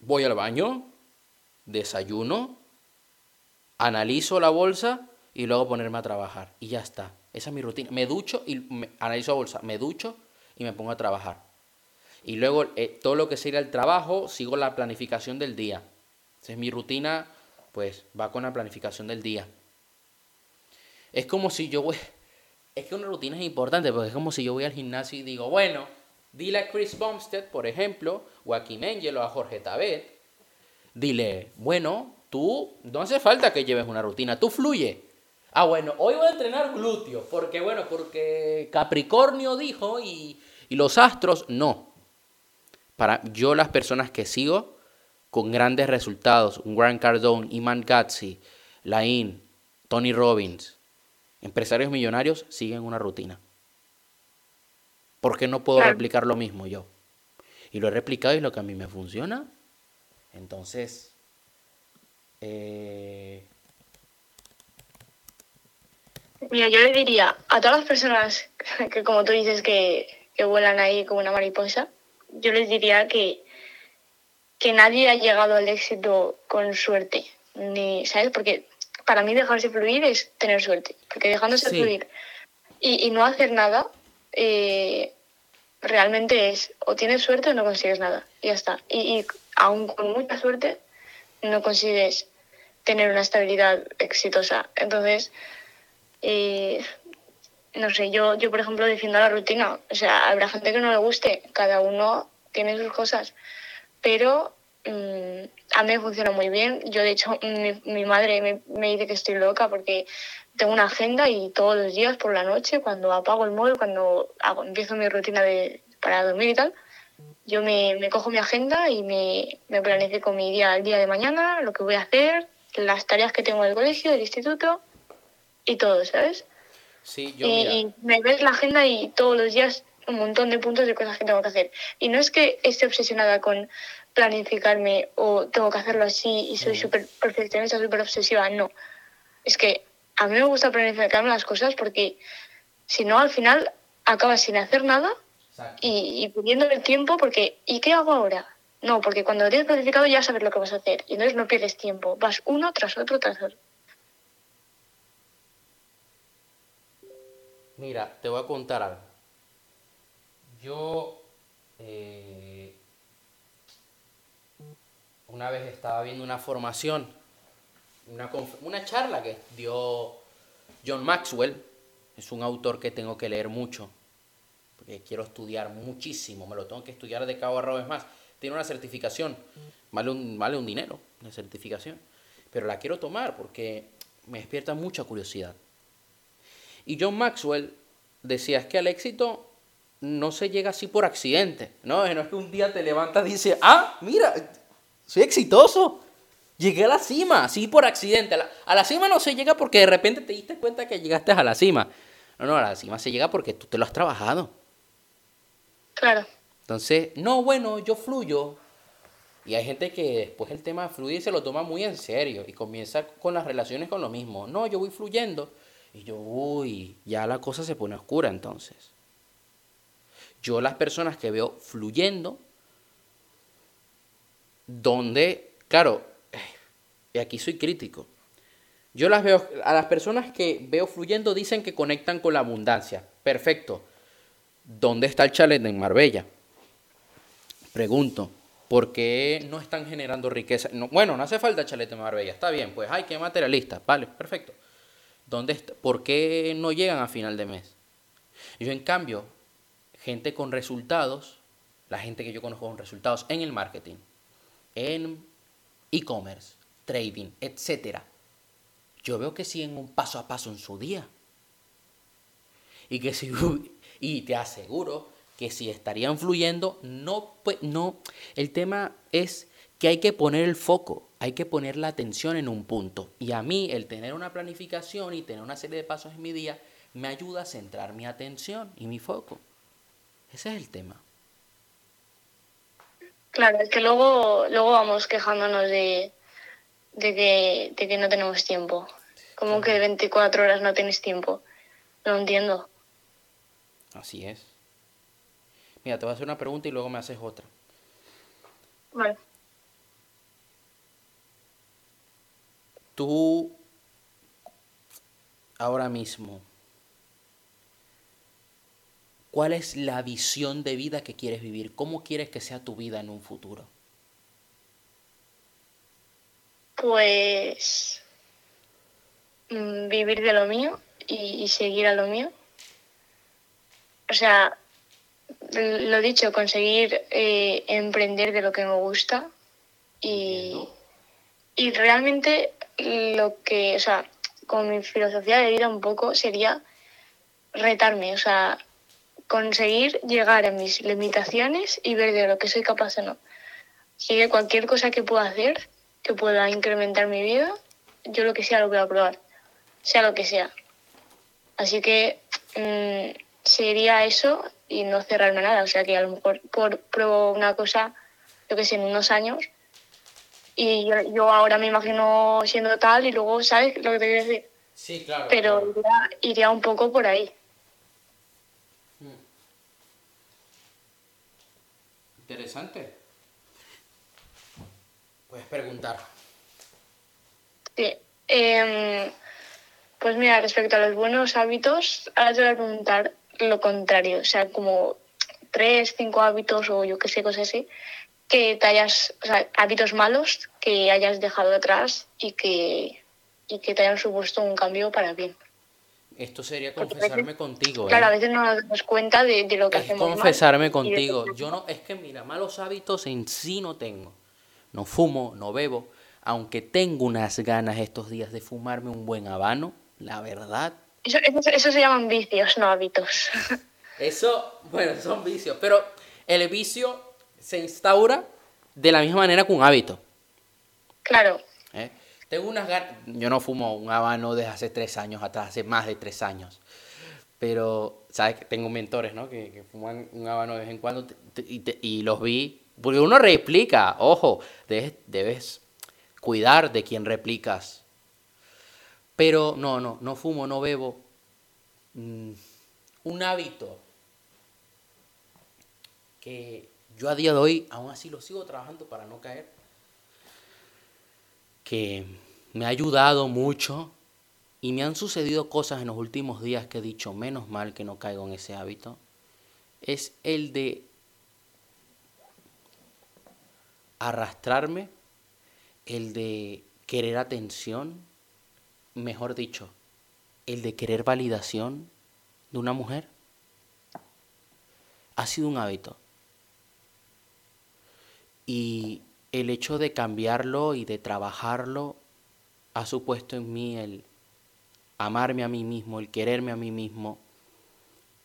voy al baño, desayuno, analizo la bolsa y luego ponerme a trabajar. Y ya está. Esa es mi rutina. Me ducho y me, analizo la bolsa. Me ducho y me pongo a trabajar. Y luego eh, todo lo que sería el trabajo, sigo la planificación del día. Esa es mi rutina, pues va con la planificación del día. Es como si yo voy, es que una rutina es importante porque es como si yo voy al gimnasio y digo, bueno, dile a Chris Bumstead, por ejemplo, o a Kim Angel o a Jorge Tabet, dile, bueno, tú no hace falta que lleves una rutina, tú fluye. Ah, bueno, hoy voy a entrenar glúteos, porque bueno, porque Capricornio dijo y, y los astros no. Para yo las personas que sigo con grandes resultados, un Grant Cardone, Iman Gatsi, Lain, Tony Robbins, Empresarios millonarios siguen una rutina. ¿Por qué no puedo replicar lo mismo yo? Y lo he replicado y lo que a mí me funciona. Entonces, eh, Mira, yo le diría a todas las personas que, como tú dices, que, que vuelan ahí como una mariposa, yo les diría que, que nadie ha llegado al éxito con suerte. Ni, ¿Sabes? Porque para mí dejarse fluir es tener suerte, porque dejándose fluir y, no hacer nada, eh, realmente es o tienes suerte o no consigues nada, y ya está. Y, aún con mucha suerte no consigues tener una estabilidad exitosa. Entonces, eh, no sé, yo, yo por ejemplo defiendo la rutina. O sea, habrá gente que no le guste, cada uno tiene sus cosas, pero Mm, a mí me funciona muy bien. Yo, de hecho, mi, madre me, me, dice que estoy loca porque tengo una agenda y todos los días por la noche, cuando apago el móvil, cuando hago, empiezo mi rutina de, para dormir y tal, yo me, me cojo mi agenda y me, me, planifico mi día al día de mañana, lo que voy a hacer, las tareas que tengo del colegio, del instituto y todo, ¿sabes? Sí, yo, y, y me ves la agenda y todos los días un montón de puntos de cosas que tengo que hacer. Y no es que esté obsesionada con planificarme o tengo que hacerlo así y soy súper perfeccionista, súper obsesiva. No. Es que a mí me gusta planificarme las cosas porque si no, al final acabas sin hacer nada y, y pidiendo el tiempo porque ¿y qué hago ahora? No, porque cuando lo tienes planificado ya sabes lo que vas a hacer y entonces no pierdes tiempo. Vas uno tras otro tras otro. Mira, te voy a contar algo. Yo eh, una vez estaba viendo una formación, una, una charla que dio John Maxwell, es un autor que tengo que leer mucho, porque quiero estudiar muchísimo, me lo tengo que estudiar de cabo a rabo, es más, tiene una certificación, vale un, vale un dinero, una certificación, pero la quiero tomar porque me despierta mucha curiosidad. Y John Maxwell decía, es que al éxito no se llega así por accidente, ¿no? No es que un día te levantas y dices, ah, mira, soy exitoso. Llegué a la cima, así por accidente. A la, cima no se llega porque de repente te diste cuenta que llegaste a la cima. No, no, a la cima se llega porque tú te lo has trabajado. Claro. Entonces, no, bueno, yo fluyo. Y hay gente que después el tema de fluir se lo toma muy en serio y comienza con las relaciones con lo mismo. No, yo voy fluyendo. Y yo, uy, ya la cosa se pone oscura entonces. Yo las personas que veo fluyendo donde, claro, y aquí soy crítico. Yo las veo, a las personas que veo fluyendo dicen que conectan con la abundancia. Perfecto. ¿Dónde está el chalet en Marbella? Pregunto, ¿por qué no están generando riqueza? bueno, no hace falta chalet en Marbella, está bien, pues, ay, qué materialista, vale, perfecto. ¿Dónde ¿Por qué no llegan a final de mes? Yo, en cambio, gente con resultados, la gente que yo conozco con resultados en el marketing, en e-commerce, trading, etc. Yo veo que siguen un paso a paso en su día. Y que si y te aseguro que si estarían fluyendo, no, pues, no, el tema es que hay que poner el foco, hay que poner la atención en un punto. Y a mí el tener una planificación y tener una serie de pasos en mi día me ayuda a centrar mi atención y mi foco. Ese es el tema. Claro, es que luego, luego vamos quejándonos de, de, que, de que no tenemos tiempo. Como que 24 horas no tienes tiempo. No entiendo. Así es. Mira, te voy a hacer una pregunta y luego me haces otra. Vale. Tú, ahora mismo, ¿cuál es la visión de vida que quieres vivir? ¿Cómo quieres que sea tu vida en un futuro? Pues mm, vivir de lo mío y, y seguir a lo mío. O sea, lo dicho, conseguir eh, emprender de lo que me gusta y, y realmente lo que, o sea, con mi filosofía de vida un poco sería retarme, o sea, conseguir llegar a mis limitaciones y ver de lo que soy capaz o no. Así que cualquier cosa que pueda hacer, que pueda incrementar mi vida, yo lo que sea lo voy a probar, sea lo que sea. Así que mmm, sería eso y no cerrarme nada. O sea que a lo mejor por, pruebo una cosa, yo que sé, en unos años. Y yo, yo, ahora me imagino siendo tal y luego, ¿sabes lo que te quiero decir? Sí, claro. Pero claro. Iría, iría, un poco por ahí. Interesante. Puedes preguntar. Sí. Eh, pues mira, respecto a los buenos hábitos, ahora te voy a preguntar lo contrario, o sea, como tres, cinco hábitos o yo qué sé, cosas así, que te hayas, o sea, hábitos malos que hayas dejado atrás y que, y que te hayan supuesto un cambio para bien. Esto sería confesarme veces, contigo. ¿eh? Claro, a veces no nos damos cuenta de, de lo que es hacemos. confesarme mal contigo. Yo no, es que mira, malos hábitos en sí no tengo. No fumo, no bebo. Aunque tengo unas ganas estos días de fumarme un buen habano, la verdad, eso, eso, eso, se llaman vicios, no hábitos. Eso, bueno, son vicios, pero el vicio se instaura de la misma manera que un hábito. Claro. Tengo unas ganas, yo no fumo un habano desde hace tres años atrás, hace más de tres años, pero, ¿sabes? Tengo mentores, ¿no? Que, fuman un habano de vez en cuando y, los vi, porque uno replica, ojo, debes, debes cuidar de quien replicas pero no, no, no fumo, no bebo. Mm, un hábito que yo a día de hoy aún así lo sigo trabajando para no caer. Que me ha ayudado mucho y me han sucedido cosas en los últimos días que he dicho, menos mal que no caigo en ese hábito. Es el de arrastrarme, el de querer atención, mejor dicho, el de querer validación de una mujer ha sido un hábito. Y el hecho de cambiarlo y de trabajarlo ha supuesto en mí el amarme a mí mismo, el quererme a mí mismo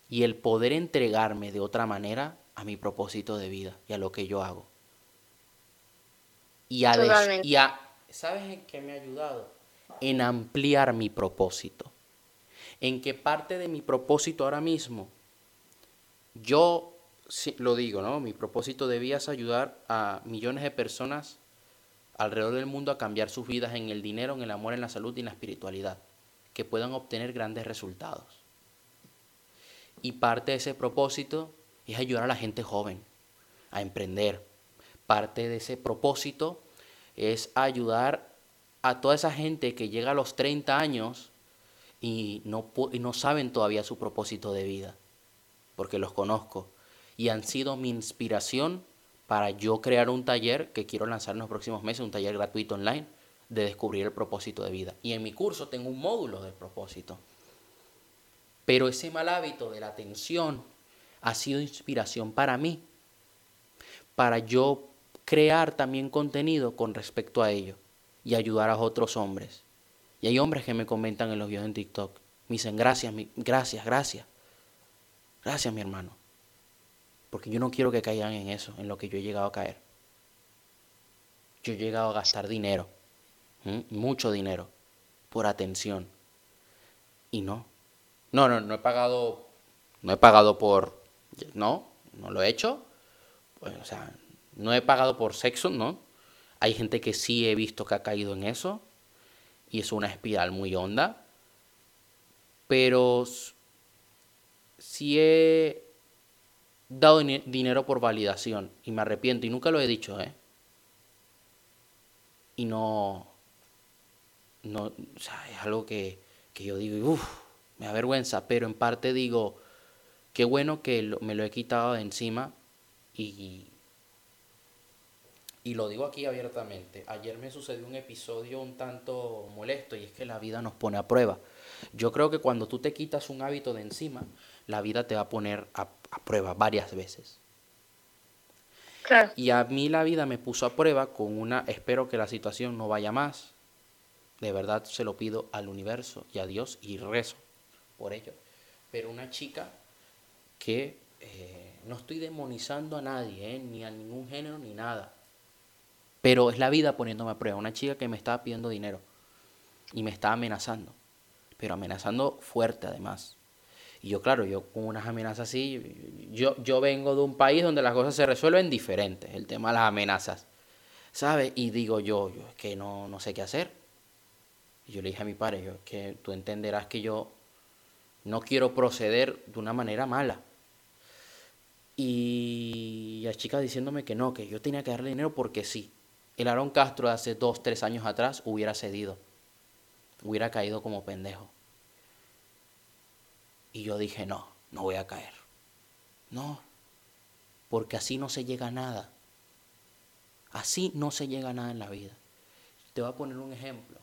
y el poder entregarme de otra manera a mi propósito de vida y a lo que yo hago. Y a, y a ¿sabes en qué me ha ayudado? en ampliar mi propósito. En que parte de mi propósito ahora mismo, yo lo digo, ¿no? Mi propósito de vida ayudar a millones de personas alrededor del mundo a cambiar sus vidas en el dinero, en el amor, en la salud y en la espiritualidad, que puedan obtener grandes resultados. Y parte de ese propósito es ayudar a la gente joven a emprender. Parte de ese propósito es ayudar a toda esa gente que llega a los 30 años y no saben todavía su propósito de vida, porque los conozco y han sido mi inspiración para yo crear un taller que quiero lanzar en los próximos meses, un taller gratuito online de descubrir el propósito de vida. Y en mi curso tengo un módulo del propósito. Pero ese mal hábito de la atención ha sido inspiración para mí, para yo crear también contenido con respecto a ello y ayudar a otros hombres. Y hay hombres que me comentan en los videos en TikTok. Me dicen, gracias, gracias, gracias. Gracias, mi hermano. Porque yo no quiero que caigan en eso, en lo que yo he llegado a caer. Yo he llegado a gastar dinero, mucho dinero, por atención. Y no. No, no, no he pagado, no he pagado por, no, no lo he hecho. O sea, no he pagado por sexo, ¿no? Hay gente que sí he visto que ha caído en eso y es una espiral muy honda. Pero si he dado dinero por validación y me arrepiento y nunca lo he dicho, ¿eh? Y no, no, es algo que, que yo digo, uff, me avergüenza, pero en parte digo, qué bueno que me lo he quitado de encima y, y lo digo aquí abiertamente, ayer me sucedió un episodio un tanto molesto y es que la vida nos pone a prueba. Yo creo que cuando tú te quitas un hábito de encima, la vida te va a poner a, prueba varias veces. Claro. Y a mí la vida me puso a prueba con una, espero que la situación no vaya más. De verdad se lo pido al universo y a Dios y rezo por ello. Pero una chica que eh, no estoy demonizando a nadie, eh, ni a ningún género, ni nada pero es la vida poniéndome a prueba. Una chica que me estaba pidiendo dinero y me estaba amenazando, pero amenazando fuerte además. Y yo, claro, yo con unas amenazas así, yo, yo vengo de un país donde las cosas se resuelven diferentes, el tema de las amenazas, ¿sabes? Y digo yo, yo es que no, no sé qué hacer. Y yo le dije a mi padre, yo es que tú entenderás que yo no quiero proceder de una manera mala. Y la chica diciéndome que no, que yo tenía que darle dinero porque sí el Aaron Castro hace dos, tres años atrás hubiera cedido, hubiera caído como pendejo. Y yo dije, no, no voy a caer. No, porque así no se llega a nada. Así no se llega a nada en la vida. Te voy a poner un ejemplo.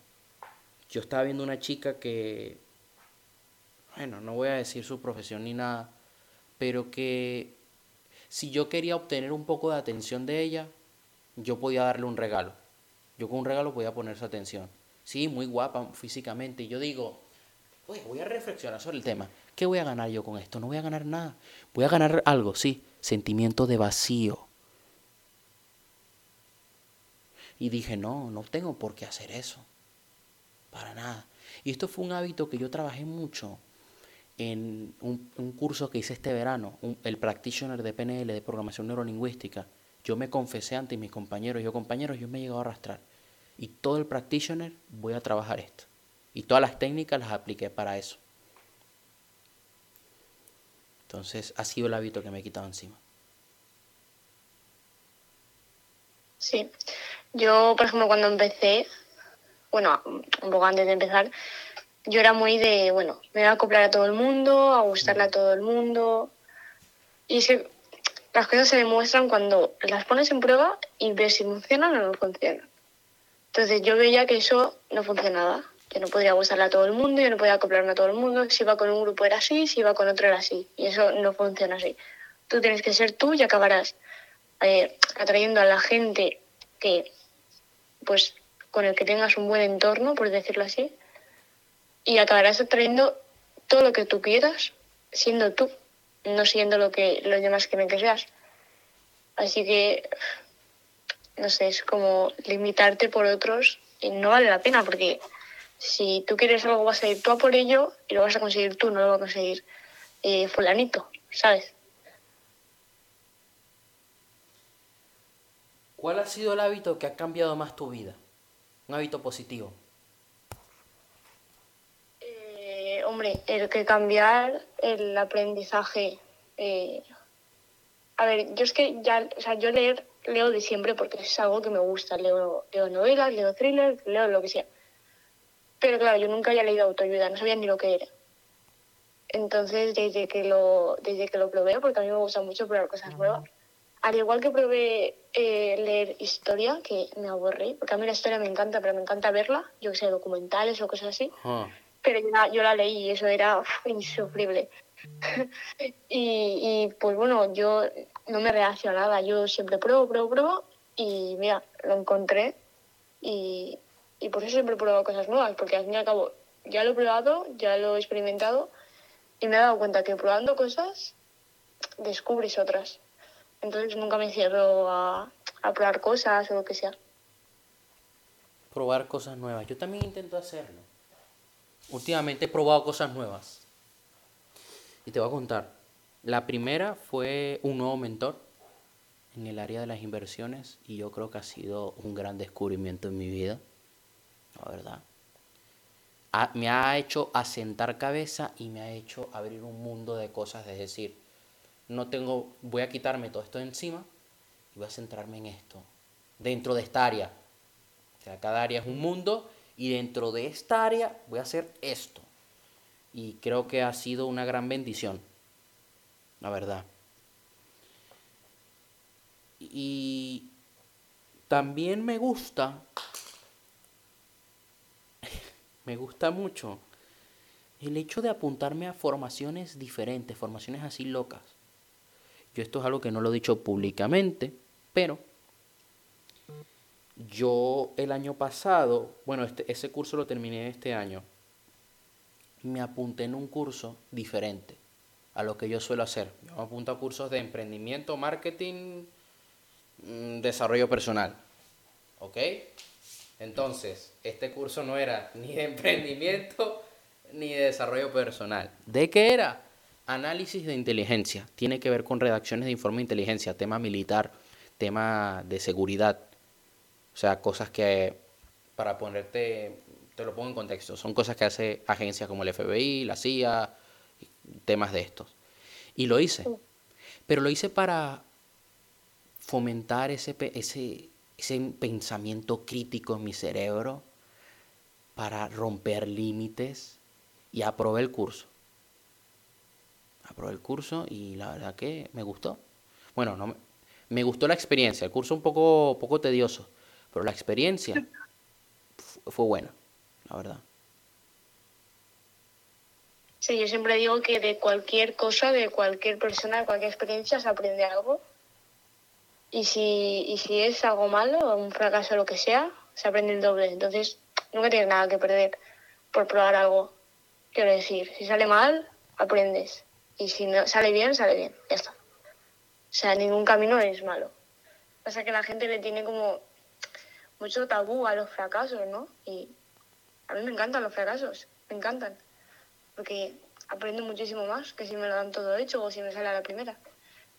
Yo estaba viendo una chica que, bueno, no voy a decir su profesión ni nada, pero que si yo quería obtener un poco de atención de ella, yo podía darle un regalo. Yo con un regalo podía poner su atención. Sí, muy guapa físicamente. Y yo digo, voy a reflexionar sobre el tema. ¿Qué voy a ganar yo con esto? No voy a ganar nada. Voy a ganar algo, sí, sentimiento de vacío. Y dije, no, no tengo por qué hacer eso. Para nada. Y esto fue un hábito que yo trabajé mucho en un, curso que hice este verano, el practitioner de PNL de programación neurolingüística yo me confesé ante mis compañeros, yo compañeros, yo me he llegado a arrastrar. Y todo el practitioner voy a trabajar esto. Y todas las técnicas las apliqué para eso. Entonces ha sido el hábito que me he quitado encima. Sí, yo por ejemplo cuando empecé, bueno, un poco antes de empezar, yo era muy de, bueno, me voy a acoplar a todo el mundo, a gustarle a todo el mundo. Y es las cosas se demuestran cuando las pones en prueba y ves si funcionan o no funcionan. Entonces yo veía que eso no funcionaba. Yo no podría gustarle a todo el mundo, yo no podía acoplarme a todo el mundo. Si iba con un grupo era así, si iba con otro era así. Y eso no funciona así. Tú tienes que ser tú y acabarás eh, atrayendo a la gente que, pues, con el que tengas un buen entorno, por decirlo así. Y acabarás atrayendo todo lo que tú quieras siendo tú no siendo lo que los demás quieren que seas. Así que, no sé, es como limitarte por otros y no vale la pena porque si tú quieres algo vas a ir tú a por ello y lo vas a conseguir tú, no lo va a conseguir eh, fulanito, ¿sabes? ¿Cuál ha sido el hábito que ha cambiado más tu vida? Un hábito positivo. hombre, el que cambiar el aprendizaje. Eh, a ver, yo es que ya, o sea, yo leer, leo de siempre porque es algo que me gusta. Leo, leo novelas, leo thrillers, leo lo que sea. Pero claro, yo nunca había leído autoayuda, no sabía ni lo que era. Entonces, desde que lo, desde que lo probé, porque a mí me gusta mucho probar cosas nuevas, al igual que probé eh, leer historia, que me aburrí, porque a mí la historia me encanta, pero me encanta verla, yo que sé, documentales o cosas así. Ah pero yo la, leí y eso era insufrible. y, y, pues bueno, yo no me reacciono nada, yo siempre pruebo, pruebo, pruebo y mira, lo encontré y, Y por eso siempre probado cosas nuevas, porque al fin y al cabo ya lo he probado, ya lo he experimentado y me he dado cuenta que probando cosas descubres otras. Entonces nunca me cierro a, a probar cosas o lo que sea. Probar cosas nuevas. Yo también intento hacerlo. Últimamente he probado cosas nuevas. Y te voy a contar. La primera fue un nuevo mentor en el área de las inversiones y yo creo que ha sido un gran descubrimiento en mi vida, la verdad. me ha hecho asentar cabeza y me ha hecho abrir un mundo de cosas, es decir, no tengo, voy a quitarme todo esto de encima y voy a centrarme en esto, dentro de esta área. O sea, cada área es un mundo y dentro de esta área voy a hacer esto. Y creo que ha sido una gran bendición, la verdad. Y también me gusta, me gusta mucho el hecho de apuntarme a formaciones diferentes, formaciones así locas. Yo esto es algo que no lo he dicho públicamente, pero yo el año pasado, bueno, este, ese curso lo terminé este año, me apunté en un curso diferente a lo que yo suelo hacer. Yo me apunto a cursos de emprendimiento, marketing, Mm, desarrollo personal. ¿Ok? Entonces, este curso no era ni de emprendimiento ni de desarrollo personal. ¿De qué era? Análisis de inteligencia. Tiene que ver con redacciones de informe de inteligencia, tema militar, tema de seguridad. O sea, cosas que, para ponerte, te lo pongo en contexto, son cosas que hace agencias como el FBI, la CIA, temas de estos. Y lo hice. Pero lo hice para fomentar ese, ese, ese pensamiento crítico en mi cerebro para romper límites y aprobé el curso. Aprobé el curso y la verdad que me gustó. Bueno, no me, gustó la experiencia. El curso un poco, poco tedioso, pero la experiencia fue buena, la verdad. Sí, yo siempre digo que de cualquier cosa, de cualquier persona, de cualquier experiencia se aprende algo y si, y si es algo malo, un fracaso lo que sea, se aprende el doble. Entonces, nunca tienes nada que perder por probar algo. Quiero decir, si sale mal, aprendes. Y si no sale bien, sale bien. Ya está. O sea, ningún camino es malo. Pasa que la gente le tiene como mucho tabú a los fracasos, ¿no? Y a mí me encantan los fracasos, me encantan. Porque aprendo muchísimo más que si me lo dan todo hecho o si me sale a la primera.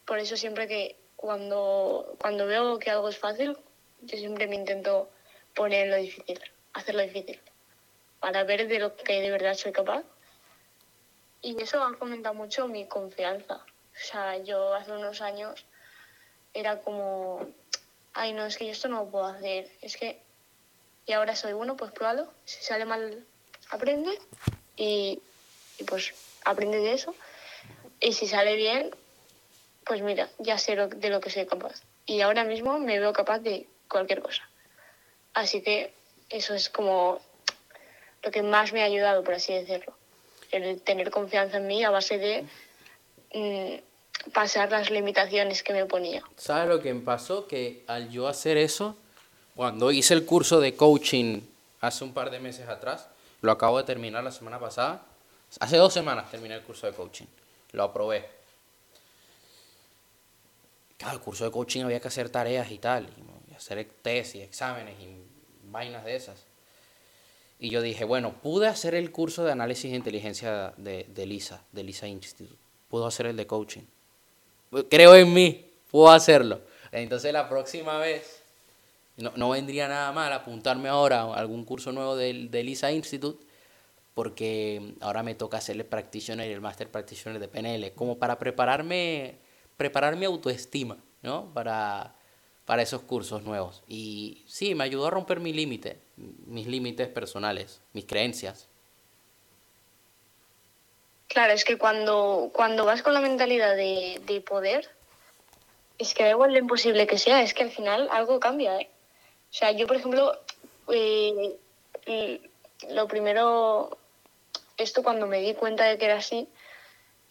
Por eso siempre que cuando, cuando veo que algo es fácil, yo siempre me intento poner lo difícil, hacerlo difícil, para ver de lo que de verdad soy capaz. Y eso ha comentado mucho mi confianza. O sea, yo hace unos años era como, ay, no, es que yo esto no lo puedo hacer. Es que, y ahora soy bueno, pues pruébalo. Si sale mal, aprende y, y pues aprende de eso. Y si sale bien, pues mira, ya sé de lo que soy capaz. Y ahora mismo me veo capaz de cualquier cosa. Así que eso es como lo que más me ha ayudado, por así decirlo. El tener confianza en mí a base de mm, pasar las limitaciones que me ponía. ¿Sabes lo que me pasó? Que al yo hacer eso, cuando hice el curso de coaching hace un par de meses atrás, lo acabo de terminar la semana pasada, hace dos semanas terminé el curso de coaching, lo aprobé Claro, el curso de coaching había que hacer tareas y tal, y hacer test y exámenes y vainas de esas. Y yo dije, bueno, pude hacer el curso de análisis de inteligencia de, de LISA, de LISA Institute. Puedo hacer el de coaching. Creo en mí, puedo hacerlo. Entonces la próxima vez, no, no vendría nada mal apuntarme ahora a algún curso nuevo del, de LISA Institute, porque ahora me toca hacer el practitioner el master practitioner de PNL, como para prepararme preparar mi autoestima, ¿no? Para, para esos cursos nuevos. Y sí, me ayudó a romper mi límite, mis límites personales, mis creencias. Claro, es que cuando, cuando vas con la mentalidad de, de poder, es que da igual lo imposible que sea, es que al final algo cambia, ¿eh? O sea, yo, por ejemplo, eh, lo primero, esto cuando me di cuenta de que era así,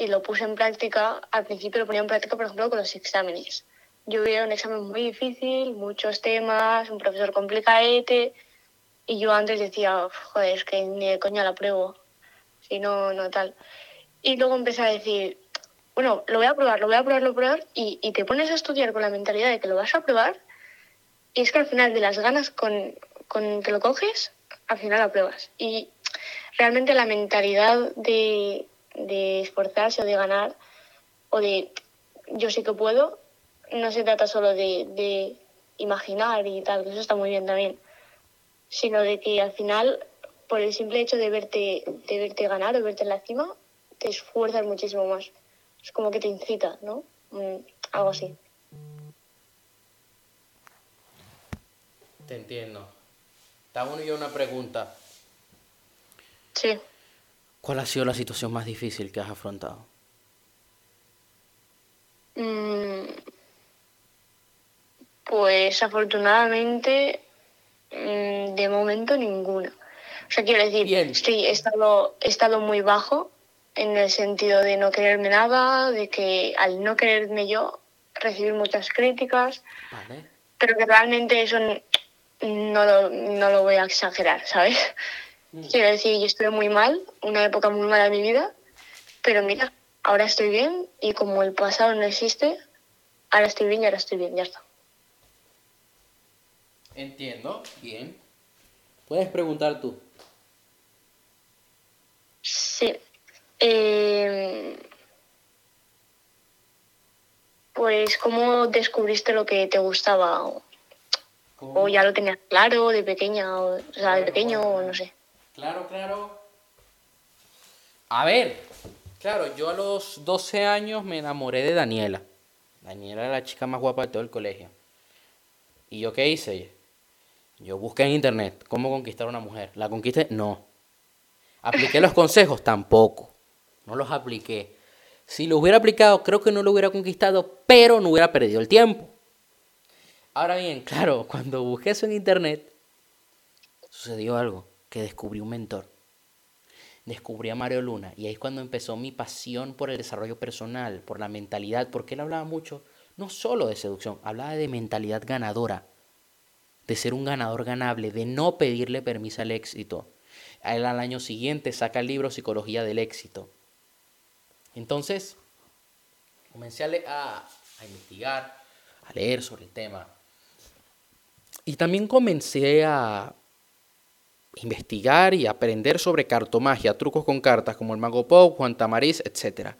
y lo puse en práctica, al principio lo ponía en práctica, por ejemplo, con los exámenes. Yo veía un examen muy difícil, muchos temas, un profesor complicadete, Y yo antes decía, joder, es que ni de coña la pruebo. Si no, no tal. Y luego empecé a decir, bueno, lo voy a probar, lo voy a probar, lo voy a probar. Y, y te pones a estudiar con la mentalidad de que lo vas a probar. Y es que al final de las ganas con, con que lo coges, al final lo pruebas. Y realmente la mentalidad de, de esforzarse o de ganar o de yo sé que puedo, no se trata solo de, de imaginar y tal, que eso está muy bien también, sino de que al final, por el simple hecho de verte, de verte ganar o verte en la cima, te esfuerzas muchísimo más. Es como que te incita, ¿no? Mm, algo así. Te entiendo. Te hago yo una pregunta. Sí. ¿Cuál ha sido la situación más difícil que has afrontado? Mm, Pues afortunadamente, mm, de momento ninguna. O sea, quiero decir, Bien. sí, he estado, he estado muy bajo en el sentido de no quererme nada, de que al no quererme yo, recibir muchas críticas, Vale. pero que realmente eso no lo, no lo voy a exagerar, ¿sabes? Quiero decir, yo estuve muy mal, una época muy mala de mi vida, pero mira, ahora estoy bien y como el pasado no existe, ahora estoy bien y ahora estoy bien, ya está. Entiendo. Bien. Puedes preguntar tú. Sí. Eh, pues, ¿cómo descubriste lo que te gustaba? O, o ya lo tenías claro de pequeña, o, o sea, de pequeño, o no sé. Claro, claro. A ver, claro, yo a los 12 años me enamoré de Daniela. Daniela era la chica más guapa de todo el colegio. ¿Y yo qué hice? Yo busqué en internet cómo conquistar a una mujer. ¿La conquisté? No. ¿Apliqué los consejos? Tampoco. No los apliqué. Si los hubiera aplicado, creo que no lo hubiera conquistado, pero no hubiera perdido el tiempo. Ahora bien, claro, cuando busqué eso en internet, sucedió algo, que descubrí un mentor. Descubrí a Mario Luna y ahí es cuando empezó mi pasión por el desarrollo personal, por la mentalidad, porque él hablaba mucho, no solo de seducción, hablaba de mentalidad ganadora, de ser un ganador ganable, de no pedirle permiso al éxito. Al año siguiente saca el libro Psicología del Éxito. Entonces, comencé a investigar, a leer sobre el tema. Y también comencé a investigar y aprender sobre cartomagia, trucos con cartas como el Mago Pop, Juan Tamariz, etc.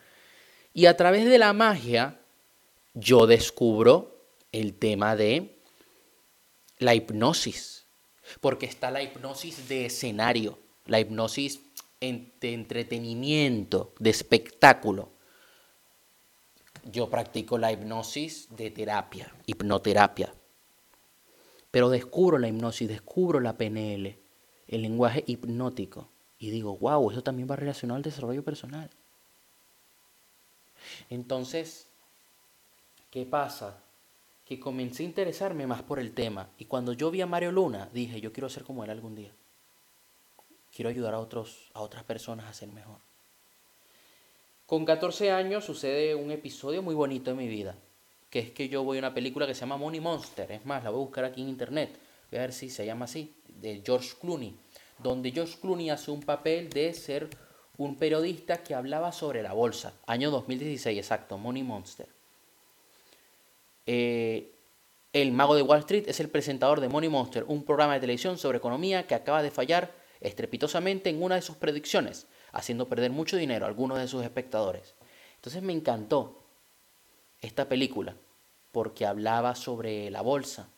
Y a través de la magia, yo descubro el tema de la hipnosis. Porque está la hipnosis de escenario, la hipnosis de entretenimiento, de espectáculo. Yo practico la hipnosis de terapia, hipnoterapia. Pero descubro la hipnosis, descubro la PNL, el lenguaje hipnótico. Y digo, wow, eso también va relacionado al desarrollo personal. Entonces, ¿qué pasa? Que comencé a interesarme más por el tema. Y cuando yo vi a Mario Luna, dije, yo quiero ser como él algún día. Quiero ayudar a, otros, a otras personas a ser mejor. Con 14 años sucede un episodio muy bonito en mi vida, que es que yo voy a una película que se llama Money Monster, es más, la voy a buscar aquí en internet, voy a ver si se llama así, de George Clooney, donde George Clooney hace un papel de ser un periodista que hablaba sobre la bolsa, año 2016 exacto, Money Monster. Eh, el mago de Wall Street es el presentador de Money Monster, un programa de televisión sobre economía que acaba de fallar estrepitosamente en una de sus predicciones, haciendo perder mucho dinero a algunos de sus espectadores. Entonces me encantó esta película porque hablaba sobre la bolsa.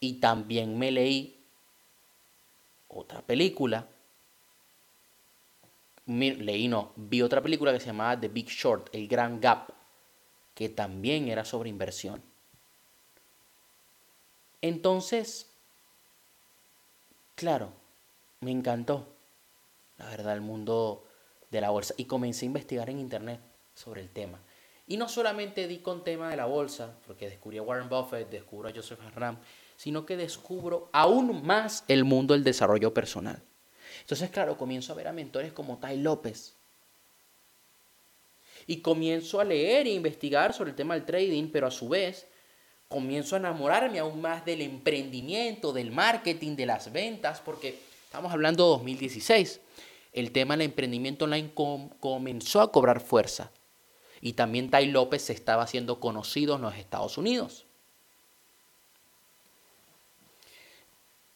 Y también me leí otra película. Leí, no, vi otra película que se llamaba The Big Short, El Gran Gap, que también era sobre inversión. Entonces, claro, me encantó, la verdad, el mundo de la bolsa. Y comencé a investigar en internet sobre el tema. Y no solamente di con tema de la bolsa, porque descubrí a Warren Buffett, descubro a Joseph Ram, sino que descubro aún más el mundo del desarrollo personal. Entonces, claro, comienzo a ver a mentores como Tai López. Y comienzo a leer e investigar sobre el tema del trading, pero a su vez comienzo a enamorarme aún más del emprendimiento, del marketing, de las ventas, porque estamos hablando de 2016. El tema del emprendimiento online comenzó a cobrar fuerza. Y también Tai López se estaba haciendo conocido en los Estados Unidos.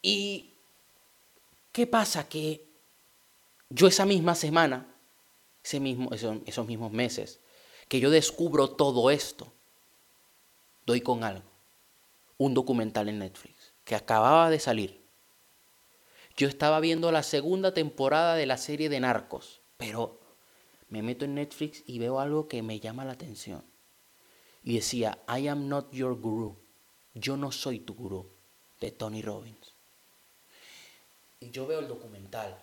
¿Y qué pasa? Que yo esa misma semana, ese mismo, esos, esos mismos meses, que yo descubro todo esto, doy con algo. Un documental en Netflix que acababa de salir. Yo estaba viendo la segunda temporada de la serie de Narcos, pero me meto en Netflix y veo algo que me llama la atención. Y decía, I am not your guru. Yo no soy tu gurú, de Tony Robbins. Y yo veo el documental.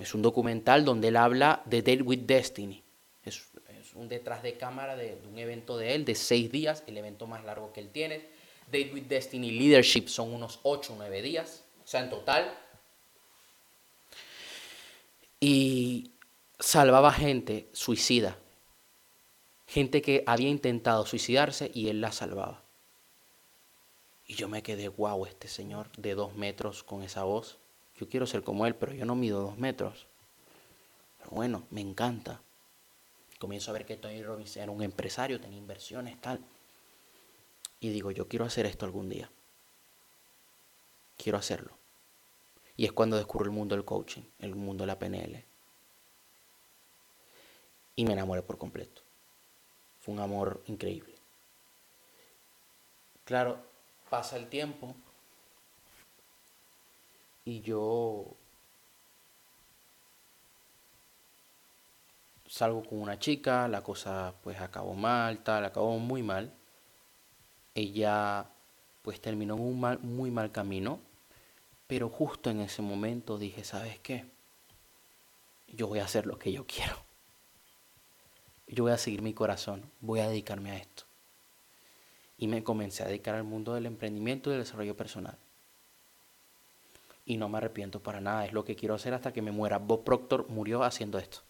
Es un documental donde él habla de Date with Destiny. Es, un detrás de cámara de, un evento de él de seis días, el evento más largo que él tiene. Date with Destiny Leadership son unos ocho o nueve días, o sea, en total. Y salvaba gente suicida, gente que había intentado suicidarse y él la salvaba. Y yo me quedé, wow, este señor de dos metros con esa voz. Yo quiero ser como él, pero yo no mido dos metros. Pero bueno, me encanta. Comienzo a ver que Tony Robbins era un empresario, tenía inversiones, tal. Y digo, yo quiero hacer esto algún día. Quiero hacerlo. Y es cuando descubro el mundo del coaching, el mundo de la PNL. Y me enamoré por completo. Fue un amor increíble. Claro, pasa el tiempo y yo salgo con una chica, la cosa pues acabó mal, tal, acabó muy mal. Ella pues terminó en un mal, muy mal camino, pero justo en ese momento dije, ¿sabes qué? Yo voy a hacer lo que yo quiero. Yo voy a seguir mi corazón, voy a dedicarme a esto. Y me comencé a dedicar al mundo del emprendimiento y del desarrollo personal. Y no me arrepiento para nada, es lo que quiero hacer hasta que me muera. Bob Proctor murió haciendo esto.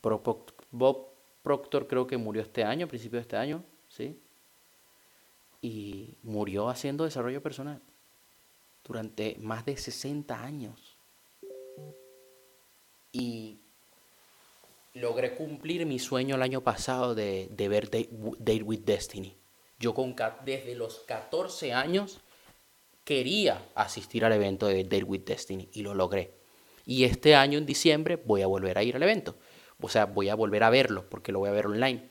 Bob Proctor creo que murió este año, a principio de este año, ¿sí? Y murió haciendo desarrollo personal durante más de 60 años. Y logré cumplir mi sueño el año pasado de, ver Date, with Destiny. Yo con, desde los 14 años quería asistir al evento de Date with Destiny y lo logré. Y este año en diciembre voy a volver a ir al evento. O sea, voy a volver a verlo porque lo voy a ver online.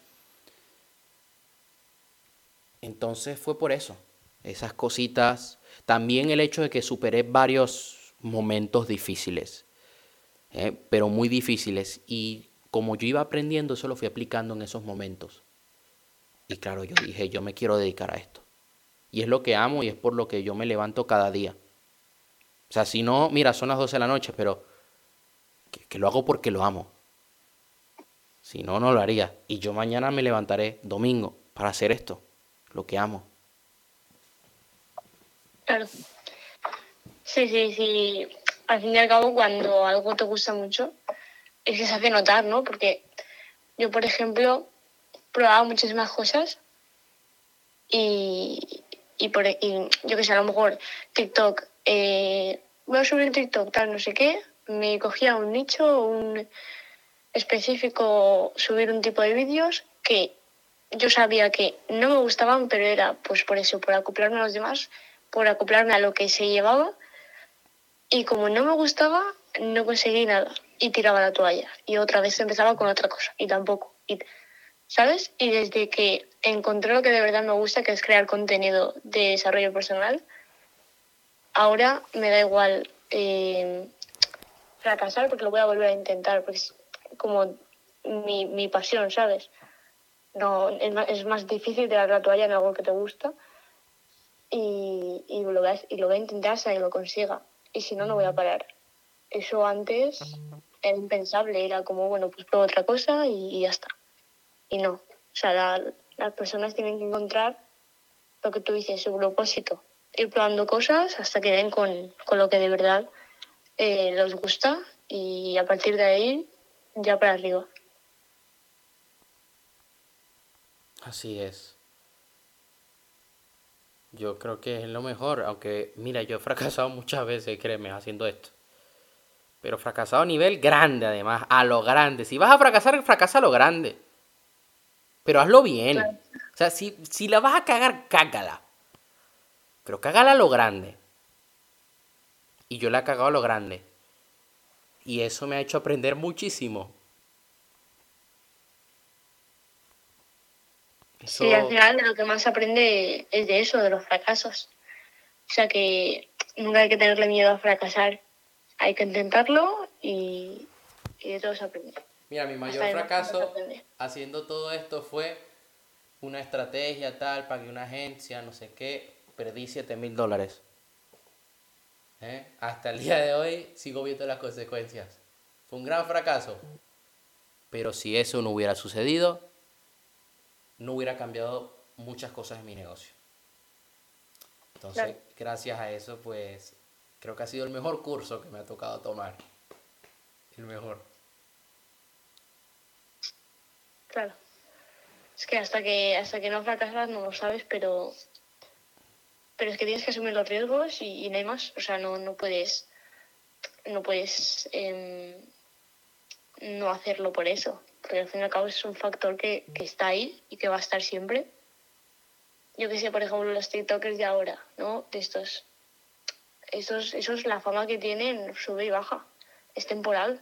Entonces fue por eso. Esas cositas. También el hecho de que superé varios momentos difíciles. ¿eh? Pero muy difíciles. Y como yo iba aprendiendo, eso lo fui aplicando en esos momentos. Y claro, yo dije, yo me quiero dedicar a esto. Y es lo que amo y es por lo que yo me levanto cada día. O sea, si no, mira, son las 12 de la noche, pero que lo hago porque lo amo. Si no, no lo haría. Y yo mañana me levantaré domingo para hacer esto, lo que amo. Claro. Sí, sí, sí. Al fin y al cabo, cuando algo te gusta mucho, es que se hace notar, ¿no? Porque yo, por ejemplo, probaba muchísimas cosas y, y, por, y yo que sé, a lo mejor TikTok, eh, voy a subir TikTok, tal, no sé qué, me cogía un nicho, un específico subir un tipo de vídeos que yo sabía que no me gustaban, pero era pues por eso, por acoplarme a los demás, por acoplarme a lo que se llevaba. Y como no me gustaba, no conseguí nada y tiraba la toalla. Y otra vez empezaba con otra cosa y tampoco. Y, ¿Sabes? Y desde que encontré lo que de verdad me gusta, que es crear contenido de desarrollo personal, ahora me da igual eh, fracasar porque lo voy a volver a intentar. Porque como mi, mi pasión, ¿sabes? No, es, más, es más difícil tirar la toalla en algo que te gusta y, y, lo, voy a, y lo voy a intentar hasta que lo consiga. Y si no, no voy a parar. Eso antes era impensable, era como, bueno, pues pruebo otra cosa y, ya está. Y no. O sea, las personas tienen que encontrar lo que tú dices, su propósito. Ir probando cosas hasta que den con, con lo que de verdad eh, les gusta y a partir de ahí ya para arriba. Así es. Yo creo que es lo mejor, aunque mira, yo he fracasado muchas veces, créeme, haciendo esto. Pero fracasado a nivel grande, además, a lo grande. Si vas a fracasar, fracasa a lo grande. Pero hazlo bien. O sea, si, si la vas a cagar, cágala. Pero cágala a lo grande. Y yo la he cagado a lo grande. Y eso me ha hecho aprender muchísimo. Sí, al final lo que más aprende es de eso, de los fracasos. O sea que nunca hay que tenerle miedo a fracasar. Hay que intentarlo y, de todo se aprende. Mira, mi mayor fracaso haciendo todo esto fue una estrategia tal, pagué una agencia, no sé qué, perdí 7 mil dólares. ¿Eh? Hasta el día de hoy sigo viendo las consecuencias. Fue un gran fracaso. Pero si eso no hubiera sucedido, no hubiera cambiado muchas cosas en mi negocio. Entonces, gracias a eso, pues creo que ha sido el mejor curso que me ha tocado tomar. El mejor. Claro. Es que hasta que hasta que no fracasas no lo sabes, pero pero es que tienes que asumir los riesgos y, no hay más. O sea, no, no puedes no puedes em, no hacerlo por eso porque al fin y al cabo es un factor que, está ahí y que va a estar siempre. Yo que sé, por ejemplo, los TikTokers de ahora, ¿no? De estos. Esos, esos, la fama que tienen sube y baja. Es temporal.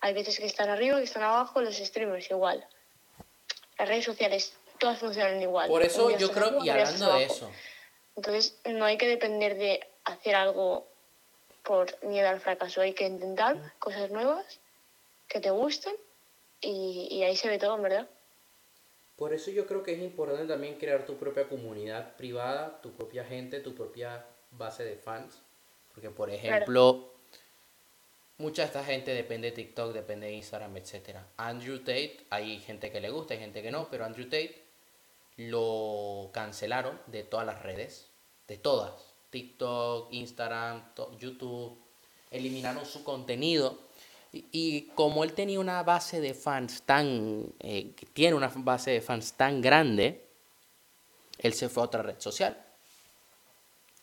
Hay veces que están arriba, que están abajo, los streamers igual. Las redes sociales, todas funcionan igual. Por eso yo creo, y hablando de eso. Entonces, no hay que depender de hacer algo por miedo al fracaso. Hay que intentar cosas nuevas que te gusten y, ahí se ve todo, ¿verdad? Por eso yo creo que es importante también crear tu propia comunidad privada, tu propia gente, tu propia base de fans. Porque, por ejemplo, mucha de esta gente depende de TikTok, depende de Instagram, etc. Andrew Tate, hay gente que le gusta, hay gente que no, pero Andrew Tate lo cancelaron de todas las redes, de todas. TikTok, Instagram, YouTube, eliminaron su contenido y, como él tenía una base de fans tan, eh, tiene una base de fans tan grande, él se fue a otra red social.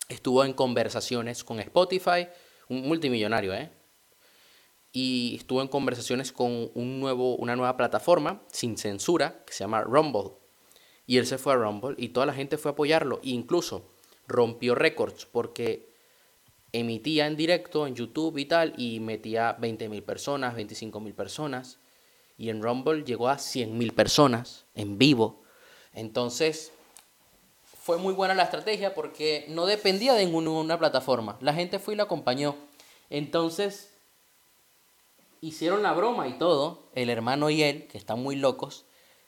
Estuvo en conversaciones con Spotify, un multimillonario, ¿eh? Y estuvo en conversaciones con un nuevo, una nueva plataforma sin censura que se llama Rumble. Y él se fue a Rumble y toda la gente fue a apoyarlo. E incluso rompió récords porque emitía en directo en YouTube y tal, y metía 20.000 personas, 25.000 personas, y en Rumble llegó a 100.000 personas en vivo. Entonces, fue muy buena la estrategia porque no dependía de ninguna plataforma. La gente fue y lo acompañó. Entonces, hicieron la broma y todo. El hermano y él, que están muy locos,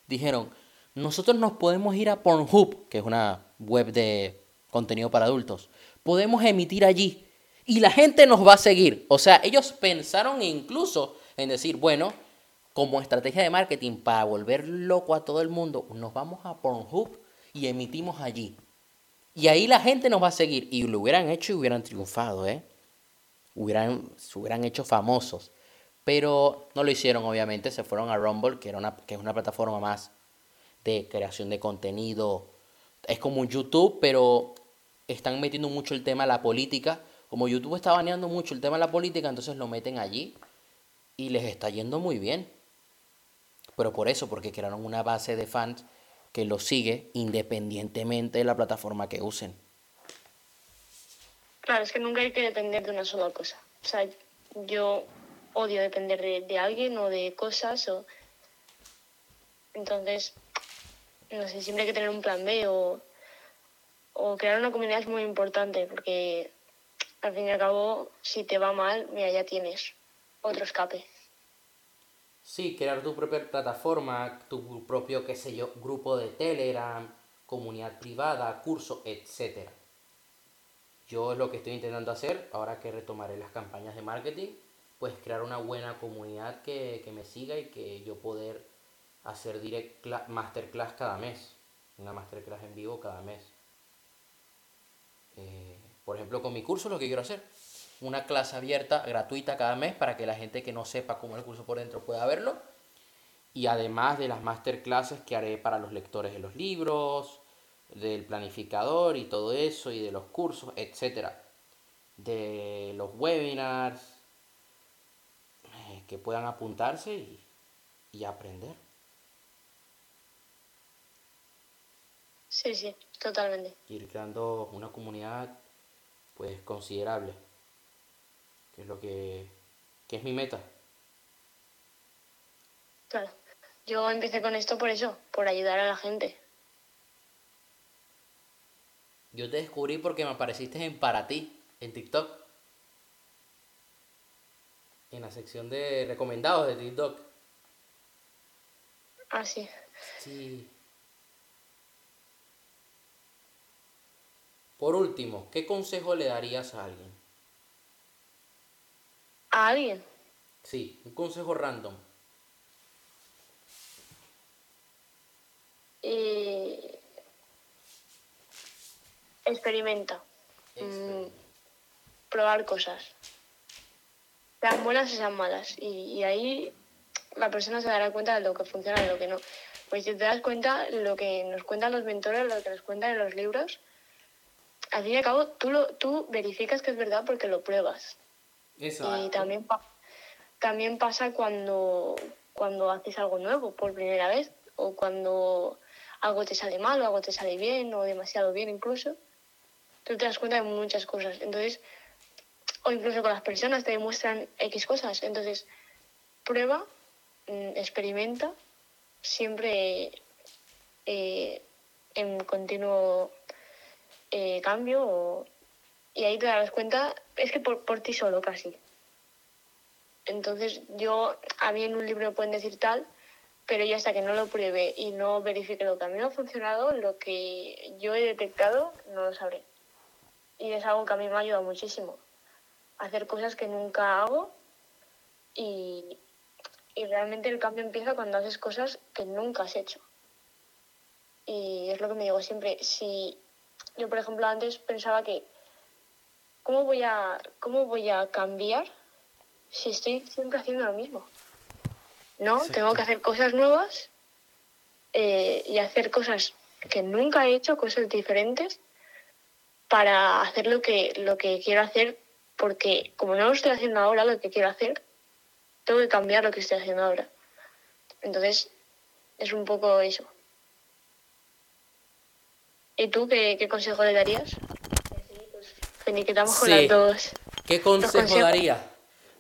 dijeron, nosotros nos podemos ir a Pornhub, que es una web de contenido para adultos. Podemos emitir allí y la gente nos va a seguir. O sea, ellos pensaron incluso en decir, bueno, como estrategia de marketing para volver loco a todo el mundo, nos vamos a Pornhub y emitimos allí. Y ahí la gente nos va a seguir. Y lo hubieran hecho y hubieran triunfado, ¿eh? Hubieran, se hubieran hecho famosos. Pero no lo hicieron, obviamente. Se fueron a Rumble, que, era una, que es una plataforma más de creación de contenido. Es como un YouTube, pero están metiendo mucho el tema de la política como YouTube está baneando mucho el tema de la política, entonces lo meten allí y les está yendo muy bien. Pero por eso, porque crearon una base de fans que lo sigue independientemente de la plataforma que usen. Claro, es que nunca hay que depender de una sola cosa. O sea, yo odio depender de, alguien o de cosas o... Entonces, no sé, siempre hay que tener un plan B o, o crear una comunidad es muy importante porque al fin y al cabo, si te va mal, mira, ya tienes otro escape. Sí, crear tu propia plataforma, tu propio, qué sé yo, grupo de Telegram, comunidad privada, curso, etc. Yo lo que estoy intentando hacer, ahora que retomaré las campañas de marketing, pues crear una buena comunidad que, que me siga y que yo poder hacer direct masterclass cada mes, una masterclass en vivo cada mes. Eh, por ejemplo, con mi curso lo que quiero hacer, una clase abierta, gratuita cada mes para que la gente que no sepa cómo el curso por dentro pueda verlo. Y además de las masterclasses que haré para los lectores de los libros, del planificador y todo eso, y de los cursos, etcétera, de los webinars, que puedan apuntarse y, y aprender. Sí, sí, totalmente. Ir creando una comunidad pues considerable, que es lo que, que es mi meta. Claro. Yo empecé con esto por eso, por ayudar a la gente. Yo te descubrí porque me apareciste en Para ti, en TikTok. En la sección de recomendados de TikTok. Ah, sí. Sí. Por último, ¿qué consejo le darías a alguien? ¿A alguien? Sí, un consejo random. Y... Experimenta. Mm, Experimenta. probar cosas. Sean buenas y sean malas. Y, y ahí la persona se dará cuenta de lo que funciona y lo que no. Pues si te das cuenta, lo que nos cuentan los mentores, lo que nos cuentan en los libros, al fin y al cabo tú, lo, tú verificas que es verdad porque lo pruebas. Y también, pa- también pasa cuando, cuando haces algo nuevo por primera vez o cuando algo te sale mal o algo te sale bien o demasiado bien incluso. Tú te das cuenta de muchas cosas. Entonces, o incluso con las personas te demuestran X cosas. Entonces, prueba, mm, experimenta, siempre eh, en continuo eh, cambio y ahí te darás cuenta, es que por, por ti solo casi. Entonces yo, a mí en un libro pueden decir tal, pero yo hasta que no lo pruebe y no verifique lo que a mí me ha funcionado, lo que yo he detectado, no lo sabré. Y es algo que a mí me ha ayudado muchísimo. Hacer cosas que nunca hago y, y realmente el cambio empieza cuando haces cosas que nunca has hecho. Y es lo que me digo siempre, si yo por ejemplo antes pensaba que ¿cómo voy a, cómo voy a cambiar si estoy siempre haciendo lo mismo? No, Exacto. tengo que hacer cosas nuevas eh, y hacer cosas que nunca he hecho, cosas diferentes, para hacer lo que, lo que quiero hacer, porque como no lo estoy haciendo ahora, lo que quiero hacer, tengo que cambiar lo que estoy haciendo ahora. Entonces, es un poco eso. ¿Y tú qué, qué consejo le darías? Finiquitamos con Sí. las dos. ¿Qué consejo daría?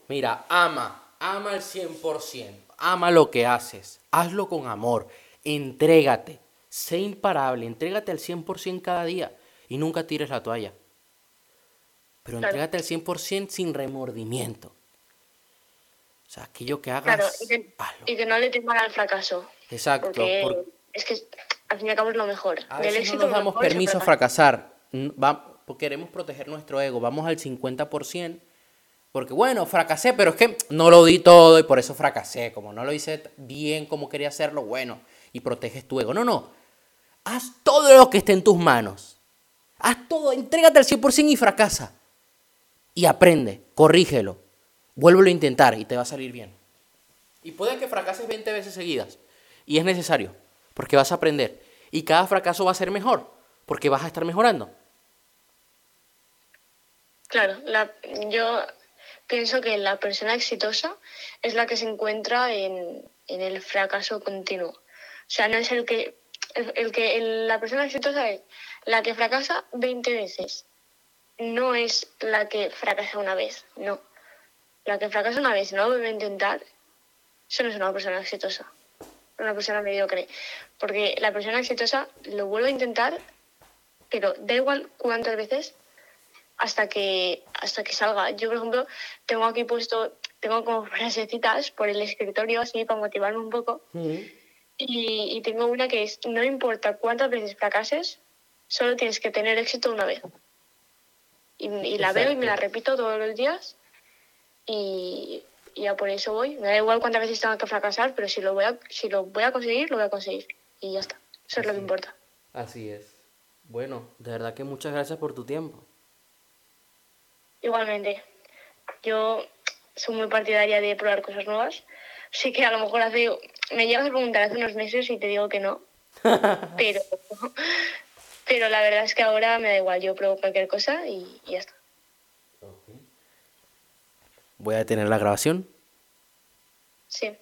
Mira, ama, ama al 100%, ama lo que haces, hazlo con amor, entrégate, sé imparable, entrégate al 100% cada día y nunca tires la toalla. Pero Claro. entrégate al 100% sin remordimiento. O sea, aquello que hagas, Claro, y que, y que no le teman al fracaso. Exacto. Porque por- es que al fin y al cabo es lo mejor. A Del veces éxito no nos damos permiso a fracasar. Va- porque queremos proteger nuestro ego. Vamos al 50%. Porque bueno, fracasé, pero es que no lo di todo y por eso fracasé. Como no lo hice bien como quería hacerlo, bueno, y proteges tu ego. No, no. Haz todo lo que esté en tus manos. Haz todo, entrégate al 100% y fracasa. Y aprende, corrígelo. Vuélvelo a intentar y te va a salir bien. Y puede que fracases 20 veces seguidas. Y es necesario, porque vas a aprender. Y cada fracaso va a ser mejor, porque vas a estar mejorando. Claro, la, yo pienso que la persona exitosa es la que se encuentra en, en el fracaso continuo. O sea, no es el que, el, el que la persona exitosa es la que fracasa 20 veces. No es la que fracasa una vez, no. La que fracasa una vez y no lo vuelve a intentar, eso no es una persona exitosa. Una persona mediocre. Porque la persona exitosa lo vuelve a intentar, pero da igual cuántas veces, hasta que hasta que salga. Yo, por ejemplo, tengo aquí puesto, tengo como frasecitas por el escritorio así para motivarme un poco. Y, y tengo una que es, no importa cuántas veces fracases, solo tienes que tener éxito una vez. Y, y la veo y me la repito todos los días y, y ya por eso voy. Me da igual cuántas veces tenga que fracasar, pero si lo voy a, si lo voy a conseguir, lo voy a conseguir. Y ya está. Eso es lo que Así importa. Así es. Bueno, de verdad que muchas gracias por tu tiempo. Igualmente, yo soy muy partidaria de probar cosas nuevas. Sí que a lo mejor hace, me llegas a preguntar hace unos meses y te digo que no, pero, Pero la verdad es que ahora me da igual, yo pruebo cualquier cosa y, y ya está. Voy a detener la grabación. Sí.